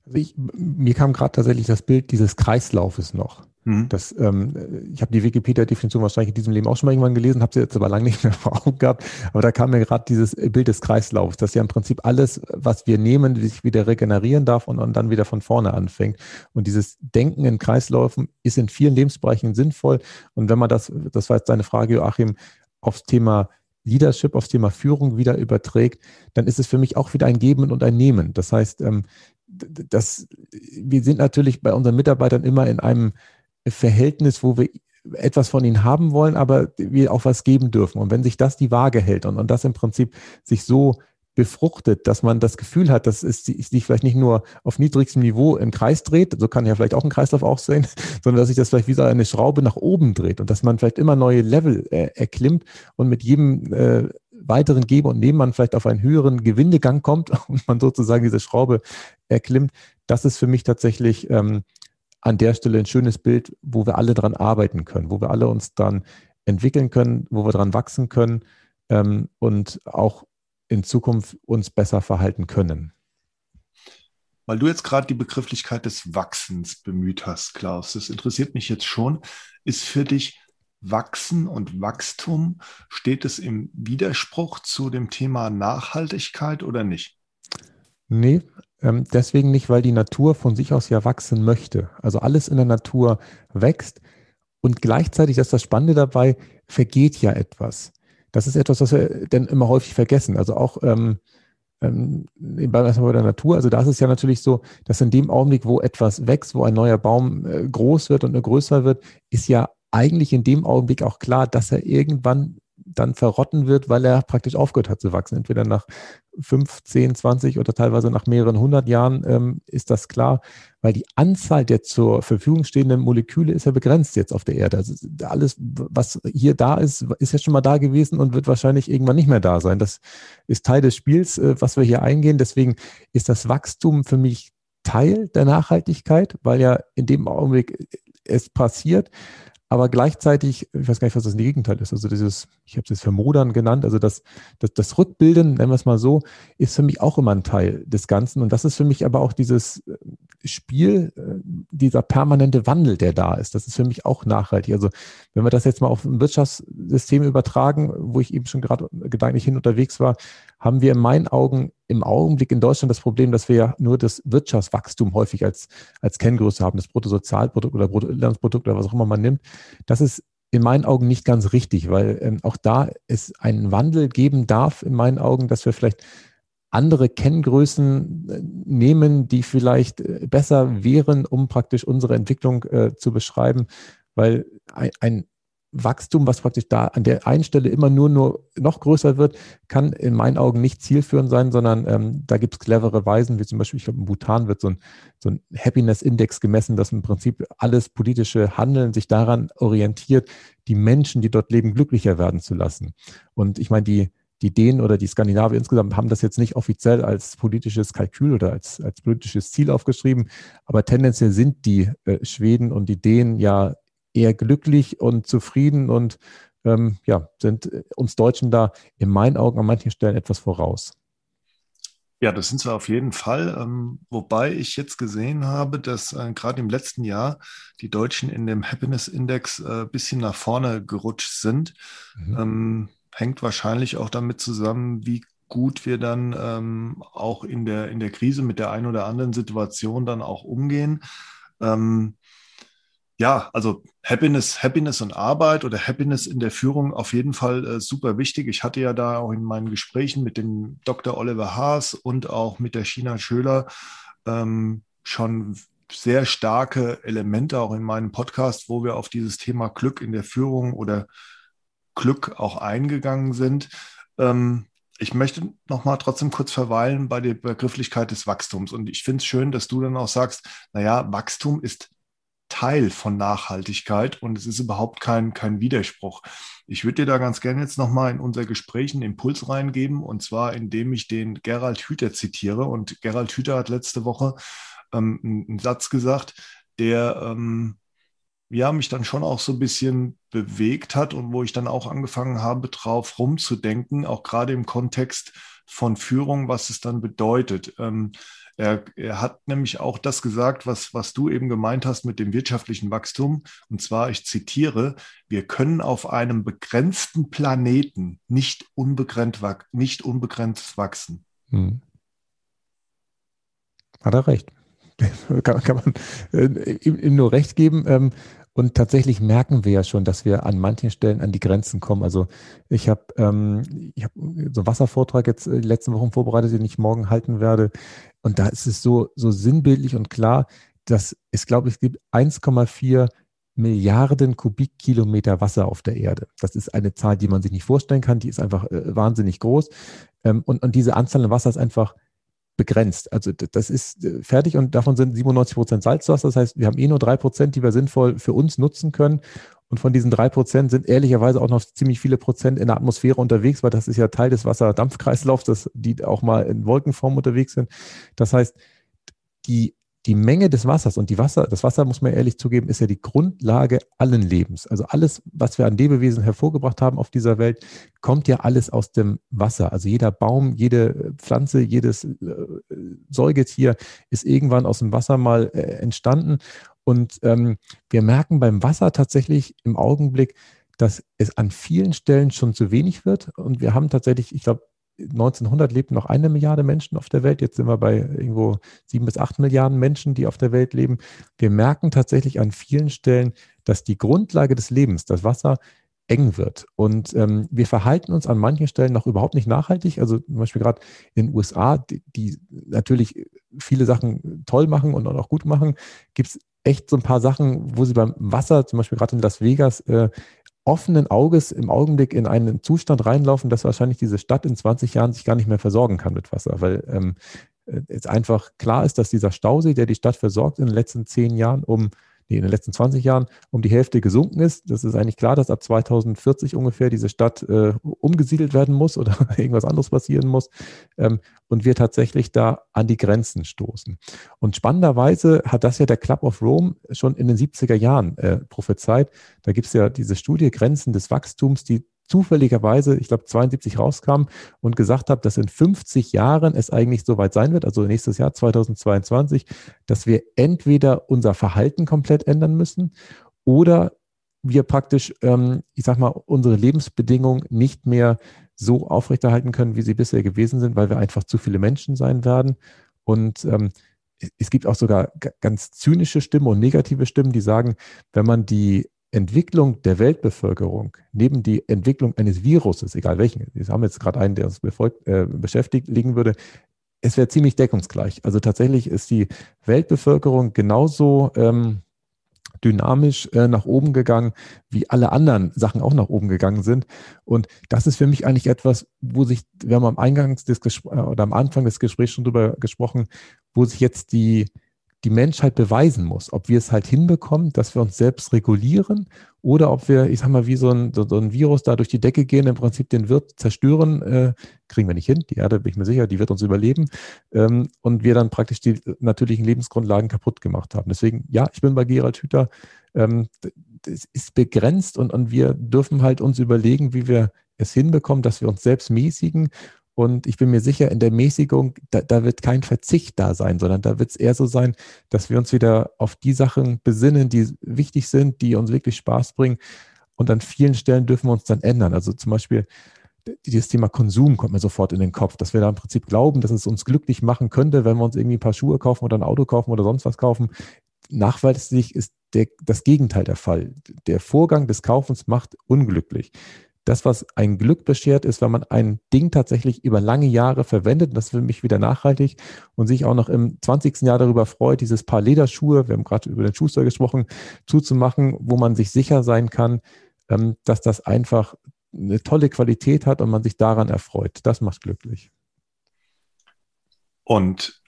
Also ich, mir kam gerade tatsächlich das Bild dieses Kreislaufes noch. Mhm. Das, ähm, ich habe die Wikipedia-Definition wahrscheinlich in diesem Leben auch schon mal irgendwann gelesen, habe sie jetzt aber lange nicht mehr vor Augen gehabt. Aber da kam mir gerade dieses Bild des Kreislaufs, dass ja im Prinzip alles, was wir nehmen, sich wieder regenerieren darf und, und dann wieder von vorne anfängt. Und dieses Denken in Kreislaufen ist in vielen Lebensbereichen sinnvoll. Und wenn man das, das war jetzt deine Frage, Joachim, aufs Thema Leadership, aufs Thema Führung wieder überträgt, dann ist es für mich auch wieder ein Geben und ein Nehmen. Das heißt, ähm, das, wir sind natürlich bei unseren Mitarbeitern immer in einem Verhältnis, wo wir etwas von ihnen haben wollen, aber wir auch was geben dürfen. Und wenn sich das die Waage hält und, und das im Prinzip sich so befruchtet, dass man das Gefühl hat, dass es sich vielleicht nicht nur auf niedrigstem Niveau im Kreis dreht, so kann ja vielleicht auch ein Kreislauf aussehen, sondern dass sich das vielleicht wie so eine Schraube nach oben dreht und dass man vielleicht immer neue Level äh, erklimmt und mit jedem äh, weiteren Geben und Nehmen man vielleicht auf einen höheren Gewindegang kommt und man sozusagen diese Schraube erklimmt. Das ist für mich tatsächlich ähm, an der Stelle ein schönes Bild, wo wir alle dran arbeiten können, wo wir alle uns dann entwickeln können, wo wir dran wachsen können ähm, und auch in Zukunft uns besser verhalten können. Weil du jetzt gerade die Begrifflichkeit des Wachsens bemüht hast, Klaus, das interessiert mich jetzt schon. Ist für dich Wachsen und Wachstum, steht es im Widerspruch zu dem Thema Nachhaltigkeit oder nicht? Nee, deswegen nicht, weil die Natur von sich aus ja wachsen möchte. Also alles in der Natur wächst und gleichzeitig, das ist das Spannende dabei, vergeht ja etwas. Das ist etwas, was wir dann immer häufig vergessen. Also auch ähm, ähm, bei der Natur, also da ist es ja natürlich so, dass in dem Augenblick, wo etwas wächst, wo ein neuer Baum äh, groß wird und größer wird, ist ja eigentlich in dem Augenblick auch klar, dass er irgendwann dann verrotten wird, weil er praktisch aufgehört hat zu wachsen. Entweder nach 5, 10, 20 oder teilweise nach mehreren hundert Jahren ähm, ist das klar, weil die Anzahl der zur Verfügung stehenden Moleküle ist ja begrenzt jetzt auf der Erde. Also alles, was hier da ist, ist ja schon mal da gewesen und wird wahrscheinlich irgendwann nicht mehr da sein. Das ist Teil des Spiels, äh, was wir hier eingehen. Deswegen ist das Wachstum für mich Teil der Nachhaltigkeit, weil ja in dem Augenblick es passiert, aber gleichzeitig, ich weiß gar nicht, was das Gegenteil ist, also dieses, ich habe es jetzt Vermodern genannt, also das, das, das Rückbilden, nennen wir es mal so, ist für mich auch immer ein Teil des Ganzen. Und das ist für mich aber auch dieses äh, Spiel, äh, dieser permanente Wandel, der da ist, das ist für mich auch nachhaltig. Also wenn wir das jetzt mal auf ein Wirtschaftssystem übertragen, wo ich eben schon gerade gedanklich hin unterwegs war, haben wir in meinen Augen im Augenblick in Deutschland das Problem, dass wir ja nur das Wirtschaftswachstum häufig als, als Kenngröße haben, das Bruttosozialprodukt oder Bruttoinlandsprodukt oder was auch immer man nimmt. Das ist in meinen Augen nicht ganz richtig, weil ähm, auch da es einen Wandel geben darf, in meinen Augen, dass wir vielleicht andere Kenngrößen äh, nehmen, die vielleicht äh, besser wären, um praktisch unsere Entwicklung äh, zu beschreiben, weil ein, ein Wachstum, was praktisch da an der einen Stelle immer nur, nur noch größer wird, kann in meinen Augen nicht zielführend sein, sondern ähm, da gibt es clevere Weisen, wie zum Beispiel, ich glaube, in Bhutan wird so ein, so ein Happiness-Index gemessen, dass im Prinzip alles politische Handeln sich daran orientiert, die Menschen, die dort leben, glücklicher werden zu lassen. Und ich meine, die, die Dänen oder die Skandinavier insgesamt haben das jetzt nicht offiziell als politisches Kalkül oder als, als politisches Ziel aufgeschrieben, aber tendenziell sind die äh, Schweden und die Dänen ja eher glücklich und zufrieden und ähm, ja, sind uns Deutschen da in meinen Augen an manchen Stellen etwas voraus. Ja, das sind sie auf jeden Fall. Ähm, wobei ich jetzt gesehen habe, dass äh, gerade im letzten Jahr die Deutschen in dem Happiness Index ein äh, bisschen nach vorne gerutscht sind. Mhm. Ähm, hängt wahrscheinlich auch damit zusammen, wie gut wir dann ähm, auch in der, in der Krise mit der einen oder anderen Situation dann auch umgehen. Ähm, ja, also Happiness, Happiness und Arbeit oder Happiness in der Führung auf jeden Fall äh, super wichtig. Ich hatte ja da auch in meinen Gesprächen mit dem Dr. Oliver Haas und auch mit der China Schöler ähm, schon sehr starke Elemente auch in meinem Podcast, wo wir auf dieses Thema Glück in der Führung oder Glück auch eingegangen sind. Ähm, ich möchte noch mal trotzdem kurz verweilen bei der Begrifflichkeit des Wachstums. Und ich finde es schön, dass du dann auch sagst, naja, Wachstum ist Teil von Nachhaltigkeit und es ist überhaupt kein, kein Widerspruch. Ich würde dir da ganz gerne jetzt nochmal in unser Gespräch einen Impuls reingeben und zwar indem ich den Gerald Hüther zitiere und Gerald Hüther hat letzte Woche ähm, einen Satz gesagt, der ähm, ja, mich dann schon auch so ein bisschen bewegt hat und wo ich dann auch angefangen habe, drauf rumzudenken, auch gerade im Kontext von Führung, was es dann bedeutet. Ähm, er, er, hat nämlich auch das gesagt, was, was du eben gemeint hast mit dem wirtschaftlichen Wachstum. Und zwar, ich zitiere, wir können auf einem begrenzten Planeten nicht unbegrenzt, nicht unbegrenzt wachsen. Hm. Hat er recht. kann, kann, man äh, ihm, ihm, nur recht geben. Ähm, und tatsächlich merken wir ja schon, dass wir an manchen Stellen an die Grenzen kommen. Also ich habe ähm, ich hab so einen Wasservortrag jetzt äh, die letzten Wochen vorbereitet, den ich morgen halten werde. Und da ist es so, so sinnbildlich und klar, dass es, glaube ich, gibt 1,4 Milliarden Kubikkilometer Wasser auf der Erde. Das ist eine Zahl, die man sich nicht vorstellen kann. Die ist einfach äh, wahnsinnig groß. Ähm, und, und diese Anzahl an Wasser ist einfach begrenzt. Also das ist äh, fertig und davon sind 97 Prozent Salzwasser. Das heißt, wir haben eh nur drei Prozent, die wir sinnvoll für uns nutzen können. Und von diesen drei Prozent sind ehrlicherweise auch noch ziemlich viele Prozent in der Atmosphäre unterwegs, weil das ist ja Teil des Wasserdampfkreislaufs, dass die auch mal in Wolkenform unterwegs sind. Das heißt, die die Menge des Wassers und die Wasser, das Wasser muss man ehrlich zugeben, ist ja die Grundlage allen Lebens. Also alles, was wir an Lebewesen hervorgebracht haben auf dieser Welt, kommt ja alles aus dem Wasser. Also jeder Baum, jede Pflanze, jedes äh, Säugetier ist irgendwann aus dem Wasser mal äh, entstanden. Und ähm, wir merken beim Wasser tatsächlich im Augenblick, dass es an vielen Stellen schon zu wenig wird. Und wir haben tatsächlich, ich glaube, 1900 lebten noch eine Milliarde Menschen auf der Welt. Jetzt sind wir bei irgendwo sieben bis acht Milliarden Menschen, die auf der Welt leben. Wir merken tatsächlich an vielen Stellen, dass die Grundlage des Lebens, das Wasser, eng wird. Und ähm, wir verhalten uns an manchen Stellen noch überhaupt nicht nachhaltig. Also zum Beispiel gerade in den USA, die, die natürlich viele Sachen toll machen und auch gut machen, gibt es echt so ein paar Sachen, wo sie beim Wasser, zum Beispiel gerade in Las Vegas, äh, offenen Auges im Augenblick in einen Zustand reinlaufen, dass wahrscheinlich diese Stadt in 20 Jahren sich gar nicht mehr versorgen kann mit Wasser, weil ähm, jetzt einfach klar ist, dass dieser Stausee, der die Stadt versorgt in den letzten zehn Jahren um nee, in den letzten 20 Jahren um die Hälfte gesunken ist. Das ist eigentlich klar, dass ab 2040 ungefähr diese Stadt äh, umgesiedelt werden muss oder irgendwas anderes passieren muss ähm, und wir tatsächlich da an die Grenzen stoßen. Und spannenderweise hat das ja der Club of Rome schon in den 70er Jahren äh, prophezeit. Da gibt es ja diese Studie Grenzen des Wachstums, die zufälligerweise, ich glaube, 72 rauskam und gesagt habe, dass in 50 Jahren es eigentlich soweit sein wird, also nächstes Jahr 2022, dass wir entweder unser Verhalten komplett ändern müssen oder wir praktisch, ähm, ich sag mal, unsere Lebensbedingungen nicht mehr so aufrechterhalten können, wie sie bisher gewesen sind, weil wir einfach zu viele Menschen sein werden. Und ähm, es gibt auch sogar ganz zynische Stimmen und negative Stimmen, die sagen, wenn man die Entwicklung der Weltbevölkerung neben die Entwicklung eines Viruses, egal welchen, wir haben jetzt gerade einen, der uns befolgt, äh, beschäftigt, liegen würde, es wäre ziemlich deckungsgleich. Also tatsächlich ist die Weltbevölkerung genauso ähm, dynamisch äh, nach oben gegangen, wie alle anderen Sachen auch nach oben gegangen sind. Und das ist für mich eigentlich etwas, wo sich, wir haben am Eingangs des Gespr äh, oder am Anfang des Gesprächs schon drüber gesprochen, wo sich jetzt die die Menschheit beweisen muss, ob wir es halt hinbekommen, dass wir uns selbst regulieren oder ob wir, ich sag mal, wie so ein, so, ein Virus da durch die Decke gehen, im Prinzip den Wirt zerstören, äh, kriegen wir nicht hin. Die Erde, bin ich mir sicher, die wird uns überleben ähm, und wir dann praktisch die natürlichen Lebensgrundlagen kaputt gemacht haben. Deswegen, ja, ich bin bei Gerald Hüther. Ähm, es ist begrenzt und, und wir dürfen halt uns überlegen, wie wir es hinbekommen, dass wir uns selbst mäßigen und ich bin mir sicher, in der Mäßigung, da, da wird kein Verzicht da sein, sondern da wird es eher so sein, dass wir uns wieder auf die Sachen besinnen, die wichtig sind, die uns wirklich Spaß bringen. Und an vielen Stellen dürfen wir uns dann ändern. Also zum Beispiel dieses Thema Konsum kommt mir sofort in den Kopf, dass wir da im Prinzip glauben, dass es uns glücklich machen könnte, wenn wir uns irgendwie ein paar Schuhe kaufen oder ein Auto kaufen oder sonst was kaufen. Nachweislich ist der, das Gegenteil der Fall. Der Vorgang des Kaufens macht unglücklich das, was ein Glück beschert, ist, wenn man ein Ding tatsächlich über lange Jahre verwendet, das ist für mich wieder nachhaltig und sich auch noch im 20. Jahr darüber freut, dieses Paar Lederschuhe, wir haben gerade über den Schuster gesprochen, zuzumachen, wo man sich sicher sein kann, ähm, dass das einfach eine tolle Qualität hat und man sich daran erfreut. Das macht glücklich. Und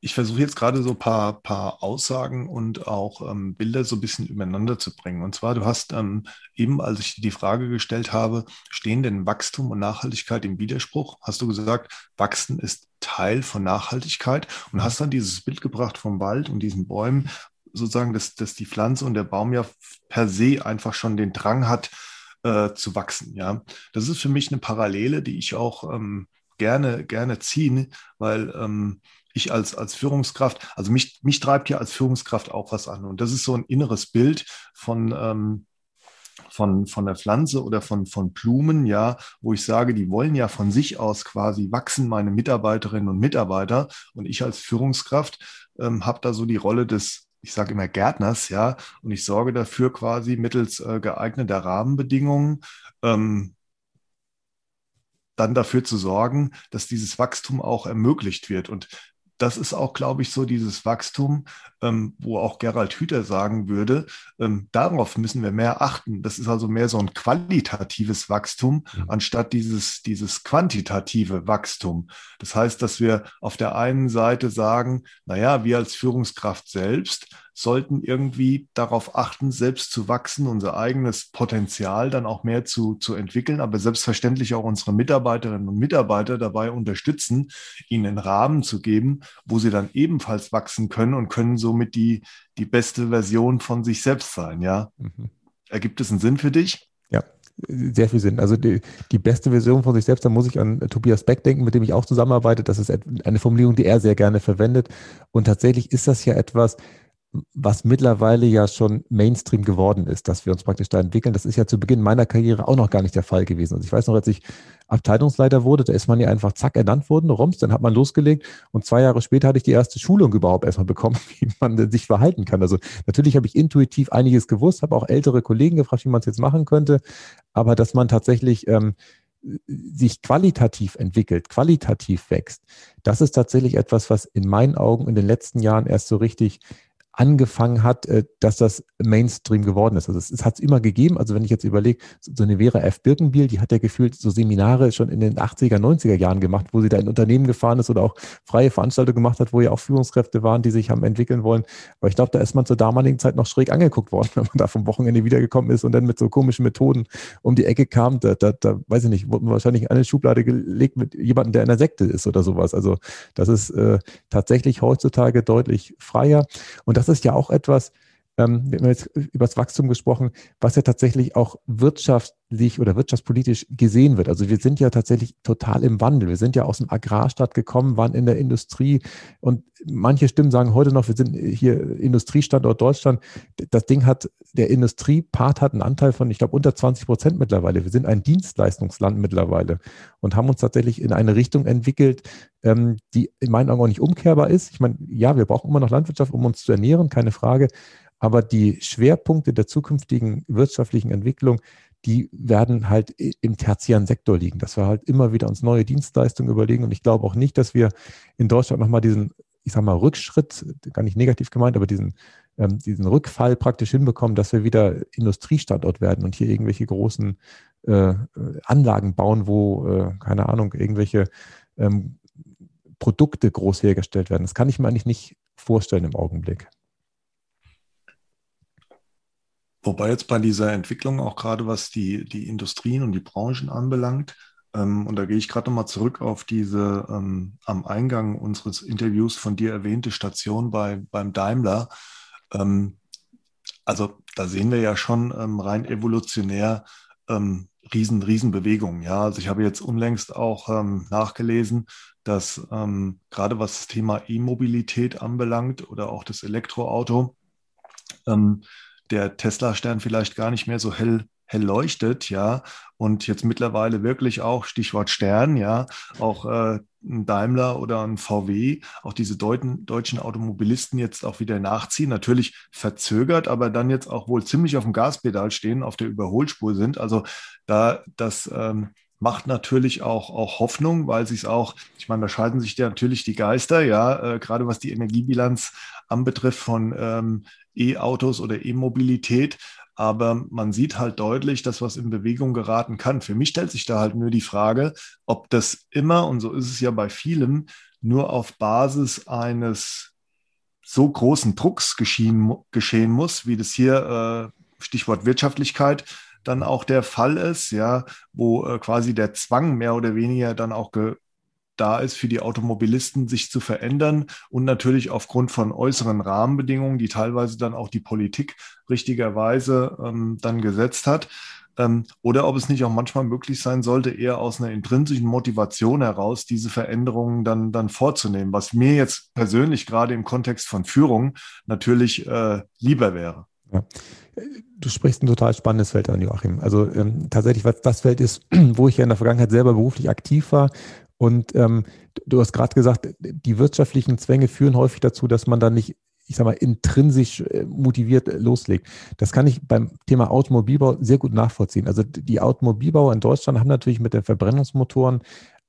ich versuche jetzt gerade so ein paar, paar Aussagen und auch ähm, Bilder so ein bisschen übereinander zu bringen. Und zwar, du hast ähm, eben, als ich die Frage gestellt habe, stehen denn Wachstum und Nachhaltigkeit im Widerspruch? Hast du gesagt, Wachsen ist Teil von Nachhaltigkeit und hast dann dieses Bild gebracht vom Wald und diesen Bäumen, sozusagen, dass, dass die Pflanze und der Baum ja per se einfach schon den Drang hat, äh, zu wachsen. Ja, das ist für mich eine Parallele, die ich auch ähm, gerne, gerne ziehe, weil ähm, ich als, als Führungskraft, also mich, mich treibt ja als Führungskraft auch was an. Und das ist so ein inneres Bild von, ähm, von, von der Pflanze oder von, von Blumen, ja, wo ich sage, die wollen ja von sich aus quasi wachsen, meine Mitarbeiterinnen und Mitarbeiter. Und ich als Führungskraft ähm, habe da so die Rolle des ich sage immer Gärtners, ja, und ich sorge dafür quasi mittels äh, geeigneter Rahmenbedingungen, ähm, dann dafür zu sorgen, dass dieses Wachstum auch ermöglicht wird. Und das ist auch, glaube ich, so dieses Wachstum, ähm, wo auch Gerald Hüther sagen würde, ähm, darauf müssen wir mehr achten. Das ist also mehr so ein qualitatives Wachstum, mhm. anstatt dieses, dieses quantitative Wachstum. Das heißt, dass wir auf der einen Seite sagen, naja, wir als Führungskraft selbst sollten irgendwie darauf achten, selbst zu wachsen, unser eigenes Potenzial dann auch mehr zu, zu entwickeln, aber selbstverständlich auch unsere Mitarbeiterinnen und Mitarbeiter dabei unterstützen, ihnen einen Rahmen zu geben, wo sie dann ebenfalls wachsen können und können somit die, die beste Version von sich selbst sein. Ja? Mhm. Ergibt es einen Sinn für dich? Ja, sehr viel Sinn. Also die, die, beste Version von sich selbst, da muss ich an Tobias Beck denken, mit dem ich auch zusammenarbeite. Das ist eine Formulierung, die er sehr gerne verwendet. Und tatsächlich ist das ja etwas, was mittlerweile ja schon Mainstream geworden ist, dass wir uns praktisch da entwickeln. Das ist ja zu Beginn meiner Karriere auch noch gar nicht der Fall gewesen. Also ich weiß noch, als ich Abteilungsleiter wurde, da ist man ja einfach zack ernannt worden, rums, dann hat man losgelegt und zwei Jahre später hatte ich die erste Schulung überhaupt erstmal bekommen, wie man sich verhalten kann. Also natürlich habe ich intuitiv einiges gewusst, habe auch ältere Kollegen gefragt, wie man es jetzt machen könnte, aber dass man tatsächlich ähm, sich qualitativ entwickelt, qualitativ wächst, das ist tatsächlich etwas, was in meinen Augen in den letzten Jahren erst so richtig angefangen hat, äh, dass das Mainstream geworden ist. Also es, hat es immer gegeben. Also wenn ich jetzt überlege, so eine Vera F. Birkenbiel, die hat ja gefühlt so Seminare schon in den 80er, 90er Jahren gemacht, wo sie da in Unternehmen gefahren ist oder auch freie Veranstaltungen gemacht hat, wo ja auch Führungskräfte waren, die sich haben entwickeln wollen. Aber ich glaube, da ist man zur damaligen Zeit noch schräg angeguckt worden, wenn man da vom Wochenende wiedergekommen ist und dann mit so komischen Methoden um die Ecke kam. Da, da, da weiß ich nicht, wurde man wahrscheinlich in eine Schublade gelegt mit jemandem, der in der Sekte ist oder sowas. Also das ist äh, tatsächlich heutzutage deutlich freier. Und das ist ja auch etwas, ähm, wir haben jetzt über das Wachstum gesprochen, was ja tatsächlich auch wirtschaftlich oder wirtschaftspolitisch gesehen wird. Also wir sind ja tatsächlich total im Wandel. Wir sind ja aus dem Agrarstaat gekommen, waren in der Industrie und manche Stimmen sagen heute noch, wir sind hier Industriestandort Deutschland. Das Ding hat, der Industriepart hat einen Anteil von, ich glaube, unter 20 Prozent mittlerweile. Wir sind ein Dienstleistungsland mittlerweile und haben uns tatsächlich in eine Richtung entwickelt, ähm, die in meinen Augen auch nicht umkehrbar ist. Ich meine, ja, wir brauchen immer noch Landwirtschaft, um uns zu ernähren, keine Frage. Aber die Schwerpunkte der zukünftigen wirtschaftlichen Entwicklung, die werden halt im tertiären Sektor liegen, dass wir halt immer wieder uns neue Dienstleistungen überlegen. Und ich glaube auch nicht, dass wir in Deutschland nochmal diesen, ich sag mal, Rückschritt, gar nicht negativ gemeint, aber diesen, ähm, diesen Rückfall praktisch hinbekommen, dass wir wieder Industriestandort werden und hier irgendwelche großen äh, Anlagen bauen, wo, äh, keine Ahnung, irgendwelche ähm, Produkte groß hergestellt werden. Das kann ich mir eigentlich nicht vorstellen im Augenblick. Wobei jetzt bei dieser Entwicklung auch gerade was die, die Industrien und die Branchen anbelangt, ähm, und da gehe ich gerade nochmal zurück auf diese ähm, am Eingang unseres Interviews von dir erwähnte Station bei, beim Daimler. Ähm, also da sehen wir ja schon ähm, rein evolutionär ähm, riesen, riesen Bewegungen. Ja, also ich habe jetzt unlängst auch ähm, nachgelesen, dass gerade was das Thema E-Mobilität anbelangt oder auch das Elektroauto, der Tesla-Stern vielleicht gar nicht mehr so hell hell leuchtet, ja, und jetzt mittlerweile wirklich auch, Stichwort Stern, ja, auch äh, ein Daimler oder ein VW, auch diese Deuten, deutschen Automobilisten jetzt auch wieder nachziehen, natürlich verzögert, aber dann jetzt auch wohl ziemlich auf dem Gaspedal stehen, auf der Überholspur sind. Also da das ähm, macht natürlich auch, auch Hoffnung, weil sich auch, ich meine, da scheiden sich ja natürlich die Geister, ja, äh, gerade was die Energiebilanz anbetrifft von ähm, E-Autos oder E-Mobilität. Aber man sieht halt deutlich, dass was in Bewegung geraten kann. Für mich stellt sich da halt nur die Frage, ob das immer, und so ist es ja bei vielem, nur auf Basis eines so großen Drucks geschehen, geschehen muss, wie das hier, äh, Stichwort Wirtschaftlichkeit, dann auch der Fall ist, ja, wo äh, quasi der Zwang mehr oder weniger dann auch ge da ist für die Automobilisten, sich zu verändern und natürlich aufgrund von äußeren Rahmenbedingungen, die teilweise dann auch die Politik richtigerweise ähm, dann gesetzt hat. Ähm, oder ob es nicht auch manchmal möglich sein sollte, eher aus einer intrinsischen Motivation heraus diese Veränderungen dann, dann vorzunehmen, was mir jetzt persönlich gerade im Kontext von Führung natürlich äh, lieber wäre. Ja. Du sprichst ein total spannendes Feld an, Joachim. Also ähm, tatsächlich, was das Feld ist, wo ich ja in der Vergangenheit selber beruflich aktiv war und ähm, du hast gerade gesagt, die wirtschaftlichen Zwänge führen häufig dazu, dass man dann nicht, ich sag mal, intrinsisch äh, motiviert äh, loslegt. Das kann ich beim Thema Automobilbau sehr gut nachvollziehen. Also die Automobilbauer in Deutschland haben natürlich mit den Verbrennungsmotoren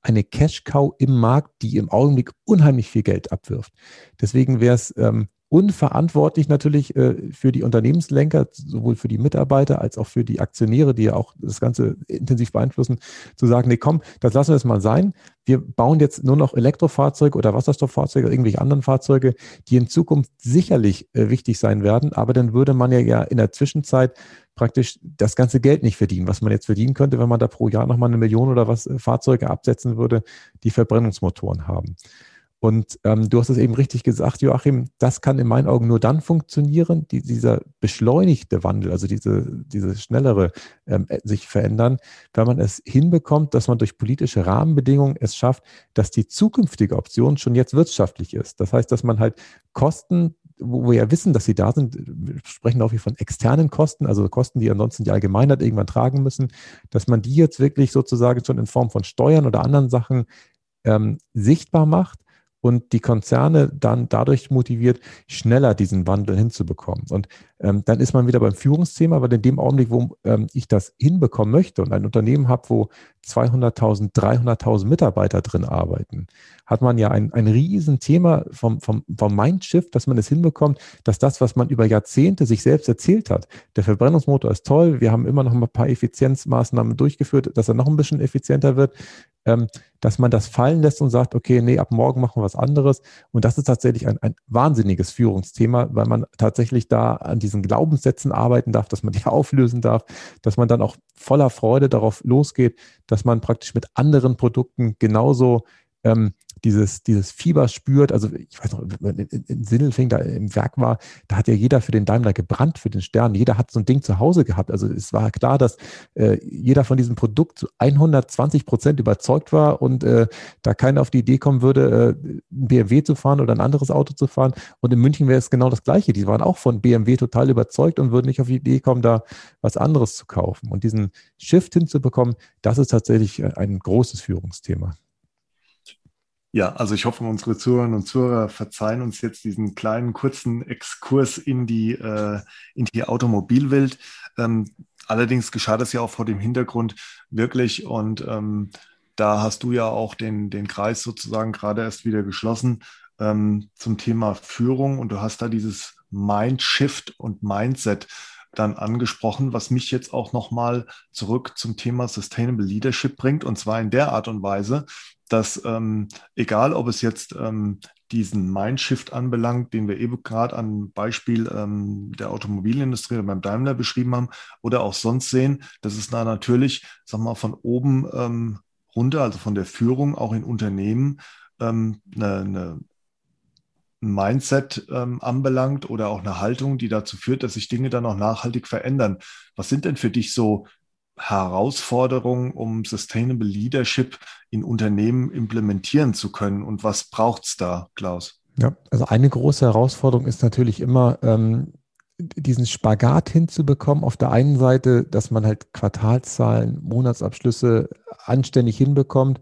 eine Cash-Cow im Markt, die im Augenblick unheimlich viel Geld abwirft. Deswegen wäre es ähm, unverantwortlich natürlich äh, für die Unternehmenslenker, sowohl für die Mitarbeiter als auch für die Aktionäre, die ja auch das Ganze intensiv beeinflussen, zu sagen, nee, komm, das lassen wir jetzt mal sein. Wir bauen jetzt nur noch Elektrofahrzeuge oder Wasserstofffahrzeuge oder irgendwelche anderen Fahrzeuge, die in Zukunft sicherlich äh, wichtig sein werden. Aber dann würde man ja, ja in der Zwischenzeit praktisch das ganze Geld nicht verdienen, was man jetzt verdienen könnte, wenn man da pro Jahr nochmal eine Million oder was äh, Fahrzeuge absetzen würde, die Verbrennungsmotoren haben. Und ähm, du hast es eben richtig gesagt, Joachim, das kann in meinen Augen nur dann funktionieren, die, dieser beschleunigte Wandel, also diese, diese schnellere ähm, äh, sich verändern, wenn man es hinbekommt, dass man durch politische Rahmenbedingungen es schafft, dass die zukünftige Option schon jetzt wirtschaftlich ist. Das heißt, dass man halt Kosten wo wir ja wissen, dass sie da sind, wir sprechen auch hier von externen Kosten, also Kosten, die ansonsten die Allgemeinheit irgendwann tragen müssen, dass man die jetzt wirklich sozusagen schon in Form von Steuern oder anderen Sachen ähm, sichtbar macht und die Konzerne dann dadurch motiviert, schneller diesen Wandel hinzubekommen. Und ähm, dann ist man wieder beim Führungsthema, weil in dem Augenblick, wo ähm, ich das hinbekommen möchte und ein Unternehmen habe, wo 200.000, 300.000 Mitarbeiter drin arbeiten, hat man ja ein, ein Riesenthema vom, vom, vom Mindshift, dass man es hinbekommt, dass das, was man über Jahrzehnte sich selbst erzählt hat, der Verbrennungsmotor ist toll, wir haben immer noch ein paar Effizienzmaßnahmen durchgeführt, dass er noch ein bisschen effizienter wird, ähm, dass man das fallen lässt und sagt, okay, nee, ab morgen machen wir was anderes. Und das ist tatsächlich ein, ein wahnsinniges Führungsthema, weil man tatsächlich da an diesen Glaubenssätzen arbeiten darf, dass man die auflösen darf, dass man dann auch voller Freude darauf losgeht, dass man praktisch mit anderen Produkten genauso ähm, dieses, dieses Fieber spürt. Also ich weiß noch, in Sindelfing da im Werk war, da hat ja jeder für den Daimler gebrannt, für den Stern. Jeder hat so ein Ding zu Hause gehabt. Also es war klar, dass äh, jeder von diesem Produkt zu 120 Prozent überzeugt war und äh, da keiner auf die Idee kommen würde, äh, ein BMW zu fahren oder ein anderes Auto zu fahren. Und in München wäre es genau das Gleiche. Die waren auch von BMW total überzeugt und würden nicht auf die Idee kommen, da was anderes zu kaufen. Und diesen Shift hinzubekommen, das ist tatsächlich ein großes Führungsthema. Ja, also ich hoffe, unsere Zuhörerinnen und Zuhörer verzeihen uns jetzt diesen kleinen kurzen Exkurs in die, äh, in die Automobilwelt. Ähm, allerdings geschah das ja auch vor dem Hintergrund wirklich und ähm, da hast du ja auch den, den Kreis sozusagen gerade erst wieder geschlossen ähm, zum Thema Führung und du hast da dieses Mindshift und Mindset dann angesprochen, was mich jetzt auch nochmal zurück zum Thema Sustainable Leadership bringt und zwar in der Art und Weise, dass ähm, egal, ob es jetzt ähm, diesen Mindshift anbelangt, den wir eben gerade am Beispiel ähm, der Automobilindustrie oder beim Daimler beschrieben haben, oder auch sonst sehen, dass es da natürlich, sag mal, von oben ähm, runter, also von der Führung auch in Unternehmen, ähm, eine, eine ein Mindset ähm, anbelangt oder auch eine Haltung, die dazu führt, dass sich Dinge dann auch nachhaltig verändern. Was sind denn für dich so Herausforderungen, um Sustainable Leadership in Unternehmen implementieren zu können? Und was braucht es da, Klaus? Ja, also eine große Herausforderung ist natürlich immer, ähm, diesen Spagat hinzubekommen. Auf der einen Seite, dass man halt Quartalszahlen, Monatsabschlüsse anständig hinbekommt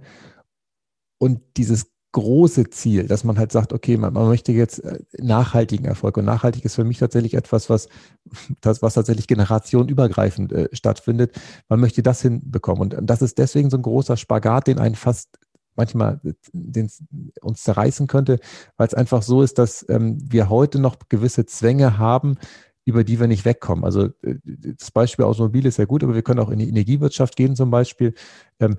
und dieses große Ziel, dass man halt sagt, okay, man, man, möchte jetzt äh, nachhaltigen Erfolg. Und nachhaltig ist für mich tatsächlich etwas, was, das, was tatsächlich generationenübergreifend äh, stattfindet. Man möchte das hinbekommen. Und das ist deswegen so ein großer Spagat, den einen fast manchmal äh, den, uns zerreißen könnte, weil es einfach so ist, dass ähm, wir heute noch gewisse Zwänge haben, über die wir nicht wegkommen. Also äh, das Beispiel Automobil ist ja gut, aber wir können auch in die Energiewirtschaft gehen zum Beispiel. Ähm,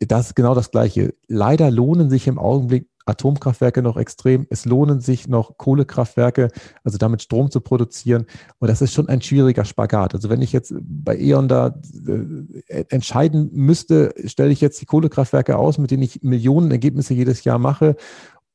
das ist genau das Gleiche. Leider lohnen sich im Augenblick Atomkraftwerke noch extrem. Es lohnen sich noch Kohlekraftwerke, also damit Strom zu produzieren. Und das ist schon ein schwieriger Spagat. Also wenn ich jetzt bei E.ON da äh, entscheiden müsste, stelle ich jetzt die Kohlekraftwerke aus, mit denen ich Millionen Ergebnisse jedes Jahr mache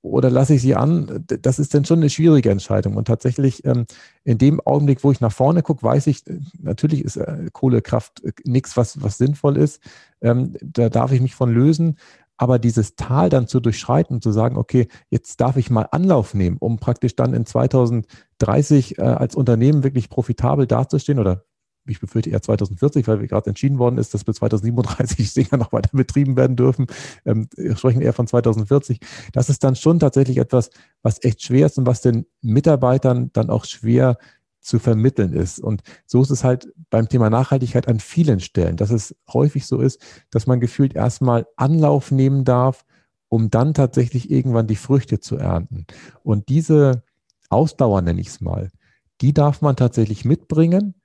oder lasse ich sie an? Das ist dann schon eine schwierige Entscheidung. Und tatsächlich ähm, in dem Augenblick, wo ich nach vorne gucke, weiß ich, äh, natürlich ist äh, Kohlekraft äh, nichts, was, was sinnvoll ist. Ähm, da darf ich mich von lösen. Aber dieses Tal dann zu durchschreiten und zu sagen, okay, jetzt darf ich mal Anlauf nehmen, um praktisch dann in 2030 äh, als Unternehmen wirklich profitabel dazustehen oder ich befürchte eher 2040, weil gerade entschieden worden ist, dass bis 2037 Dinger noch weiter betrieben werden dürfen. Ähm, wir sprechen eher von 2040. Das ist dann schon tatsächlich etwas, was echt schwer ist und was den Mitarbeitern dann auch schwer zu vermitteln ist. Und so ist es halt beim Thema Nachhaltigkeit an vielen Stellen, dass es häufig so ist, dass man gefühlt erstmal Anlauf nehmen darf, um dann tatsächlich irgendwann die Früchte zu ernten. Und diese Ausdauer, nenne ich es mal, die darf man tatsächlich mitbringen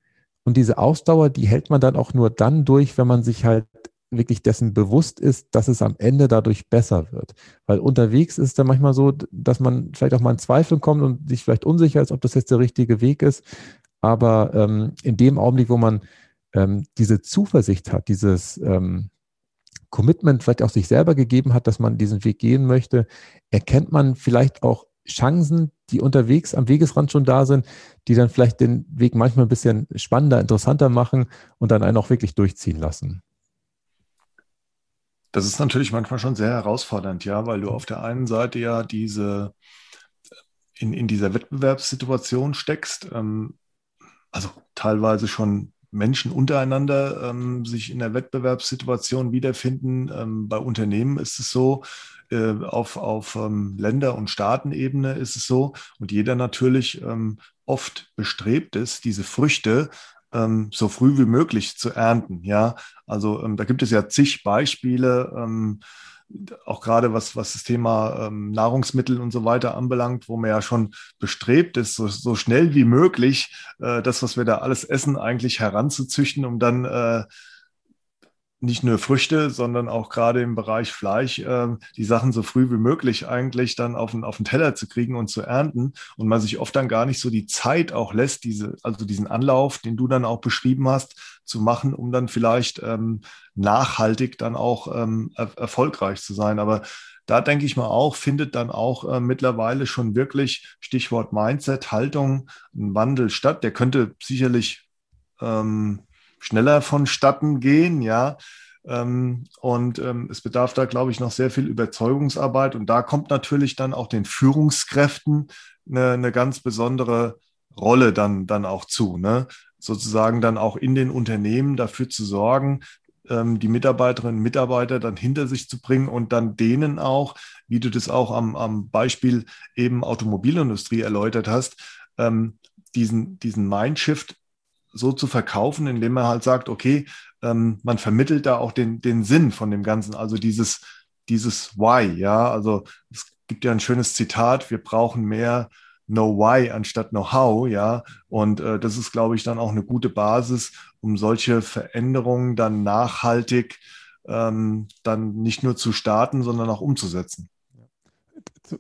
und diese Ausdauer, die hält man dann auch nur dann durch, wenn man sich halt wirklich dessen bewusst ist, dass es am Ende dadurch besser wird. Weil unterwegs ist es dann manchmal so, dass man vielleicht auch mal in Zweifel kommt und sich vielleicht unsicher ist, ob das jetzt der richtige Weg ist. Aber ähm, in dem Augenblick, wo man ähm, diese Zuversicht hat, dieses ähm, Commitment vielleicht auch sich selber gegeben hat, dass man diesen Weg gehen möchte, erkennt man vielleicht auch Chancen, die unterwegs am Wegesrand schon da sind, die dann vielleicht den Weg manchmal ein bisschen spannender, interessanter machen und dann einen auch wirklich durchziehen lassen. Das ist natürlich manchmal schon sehr herausfordernd, ja, weil du auf der einen Seite ja diese in, in dieser Wettbewerbssituation steckst, ähm, also teilweise schon Menschen untereinander ähm, sich in der Wettbewerbssituation wiederfinden. Ähm, bei Unternehmen ist es so, äh, auf, auf ähm, Länder- und Staatenebene ist es so. Und jeder natürlich ähm, oft bestrebt ist, diese Früchte ähm, so früh wie möglich zu ernten. Ja, also ähm, da gibt es ja zig Beispiele auch gerade was, was das Thema ähm, Nahrungsmittel und so weiter anbelangt, wo man ja schon bestrebt ist, so, so schnell wie möglich äh, das, was wir da alles essen, eigentlich heranzuzüchten, um dann äh, nicht nur Früchte, sondern auch gerade im Bereich Fleisch äh, die Sachen so früh wie möglich eigentlich dann auf den, auf den Teller zu kriegen und zu ernten und man sich oft dann gar nicht so die Zeit auch lässt, diese, also diesen Anlauf, den du dann auch beschrieben hast, zu machen, um dann vielleicht ähm, nachhaltig dann auch ähm, er erfolgreich zu sein. Aber da denke ich mal auch, findet dann auch äh, mittlerweile schon wirklich Stichwort Mindset, Haltung, ein Wandel statt. Der könnte sicherlich ähm, schneller vonstatten gehen, ja. Ähm, und ähm, es bedarf da, glaube ich, noch sehr viel Überzeugungsarbeit. Und da kommt natürlich dann auch den Führungskräften eine, eine ganz besondere Rolle dann, dann auch zu. Ne? Sozusagen dann auch in den Unternehmen dafür zu sorgen, ähm, die Mitarbeiterinnen und Mitarbeiter dann hinter sich zu bringen und dann denen auch, wie du das auch am, am Beispiel eben Automobilindustrie erläutert hast, diesen, diesen Mindshift so zu verkaufen, indem man halt sagt, okay, ähm, man vermittelt da auch den, den Sinn von dem Ganzen, also dieses, dieses Why, ja, also es gibt ja ein schönes Zitat, wir brauchen mehr Know Why anstatt Know How, ja, und äh, das ist, glaube ich, dann auch eine gute Basis, um solche Veränderungen dann nachhaltig ähm, dann nicht nur zu starten, sondern auch umzusetzen.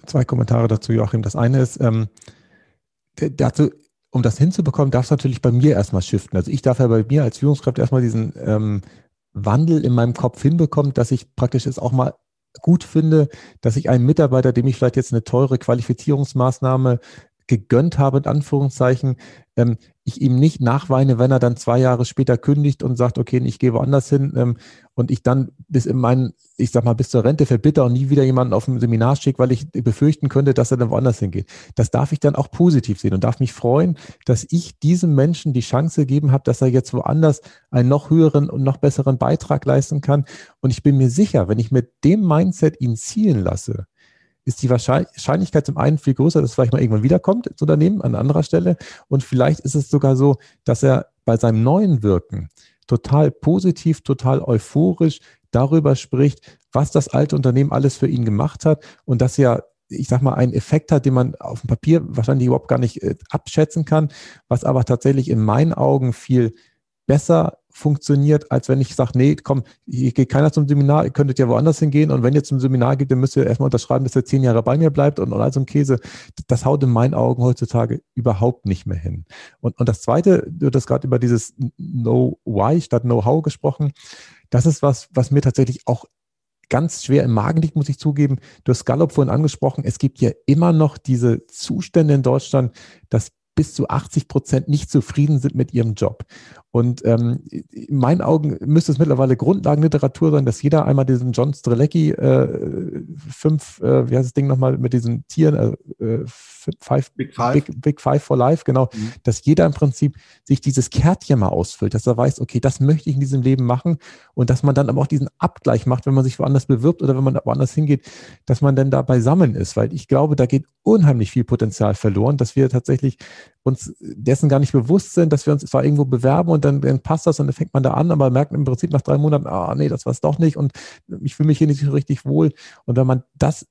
Zwei Kommentare dazu, Joachim. Das eine ist, ähm, dazu um das hinzubekommen, darf es natürlich bei mir erstmal shiften. Also ich darf ja bei mir als Führungskraft erstmal diesen ähm, Wandel in meinem Kopf hinbekommen, dass ich praktisch es auch mal gut finde, dass ich einen Mitarbeiter, dem ich vielleicht jetzt eine teure Qualifizierungsmaßnahme gegönnt habe, in Anführungszeichen, ähm, ich ihm nicht nachweine, wenn er dann zwei Jahre später kündigt und sagt, okay, ich gehe woanders hin ähm, und ich dann bis in meinen, ich sag mal, bis zur Rente verbitter und nie wieder jemanden auf ein Seminar schicke, weil ich befürchten könnte, dass er dann woanders hingeht. Das darf ich dann auch positiv sehen und darf mich freuen, dass ich diesem Menschen die Chance gegeben habe, dass er jetzt woanders einen noch höheren und noch besseren Beitrag leisten kann. Und ich bin mir sicher, wenn ich mit dem Mindset ihn zielen lasse, ist die Wahrscheinlichkeit zum einen viel größer, dass es vielleicht mal irgendwann wiederkommt ins Unternehmen an anderer Stelle. Und vielleicht ist es sogar so, dass er bei seinem neuen Wirken total positiv, total euphorisch darüber spricht, was das alte Unternehmen alles für ihn gemacht hat und dass er ich sag mal, einen Effekt hat, den man auf dem Papier wahrscheinlich überhaupt gar nicht äh, abschätzen kann, was aber tatsächlich in meinen Augen viel besser funktioniert, als wenn ich sage, nee, komm, hier geht keiner zum Seminar, ihr könntet ja woanders hingehen und wenn ihr zum Seminar geht, dann müsst ihr erstmal unterschreiben, dass er zehn Jahre bei mir bleibt und, und all so ein Käse. Das haut in meinen Augen heutzutage überhaupt nicht mehr hin. Und, und das Zweite, du hast gerade über dieses Know-Why statt Know-How gesprochen. Das ist was, was mir tatsächlich auch ganz schwer im Magen liegt, muss ich zugeben. Du hast Gallup vorhin angesprochen. Es gibt ja immer noch diese Zustände in Deutschland, dass bis zu 80 Prozent nicht zufrieden sind mit ihrem Job. Und ähm, in meinen Augen müsste es mittlerweile Grundlagenliteratur sein, dass jeder einmal diesen John Strelecki äh, fünf, äh, wie heißt das Ding nochmal mit diesen Tieren, äh, äh five, Big, five. Big, Big, Five for Life, genau, mhm. dass jeder im Prinzip sich dieses Kärtchen mal ausfüllt, dass er weiß, okay, das möchte ich in diesem Leben machen und dass man dann aber auch diesen Abgleich macht, wenn man sich woanders bewirbt oder wenn man woanders hingeht, dass man dann da beisammen ist, weil ich glaube, da geht unheimlich viel Potenzial verloren, dass wir tatsächlich uns dessen gar nicht bewusst sind, dass wir uns zwar irgendwo bewerben und dann, dann passt das und dann fängt man da an, aber merkt im Prinzip nach drei Monaten, ah nee, das war es doch nicht und ich fühle mich hier nicht so richtig wohl. Und wenn man das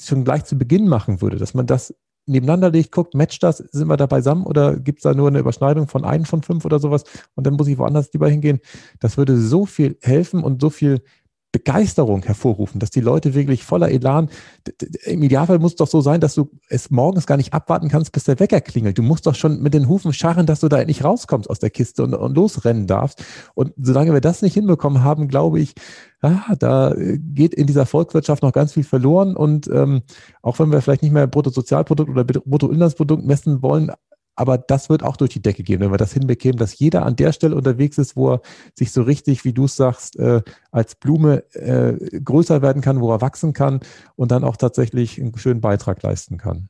schon gleich zu Beginn machen würde, dass man das nebeneinander legt, guckt, matcht das, sind wir da beisammen oder gibt es da nur eine Überschneidung von einem von fünf oder sowas und dann muss ich woanders lieber hingehen. Das würde so viel helfen und so viel Begeisterung hervorrufen, dass die Leute wirklich voller Elan, im Idealfall muss es doch so sein, dass du es morgens gar nicht abwarten kannst, bis der Wecker klingelt. Du musst doch schon mit den Hufen scharren, dass du da endlich rauskommst aus der Kiste und, und losrennen darfst. Und solange wir das nicht hinbekommen haben, glaube ich, ah, da geht in dieser Volkswirtschaft noch ganz viel verloren. Und ähm, auch wenn wir vielleicht nicht mehr Bruttosozialprodukt oder Bruttoinlandsprodukt messen wollen, aber das wird auch durch die Decke gehen, wenn wir das hinbekämen, dass jeder an der Stelle unterwegs ist, wo er sich so richtig, wie du es sagst, äh, als Blume äh, größer werden kann, wo er wachsen kann und dann auch tatsächlich einen schönen Beitrag leisten kann.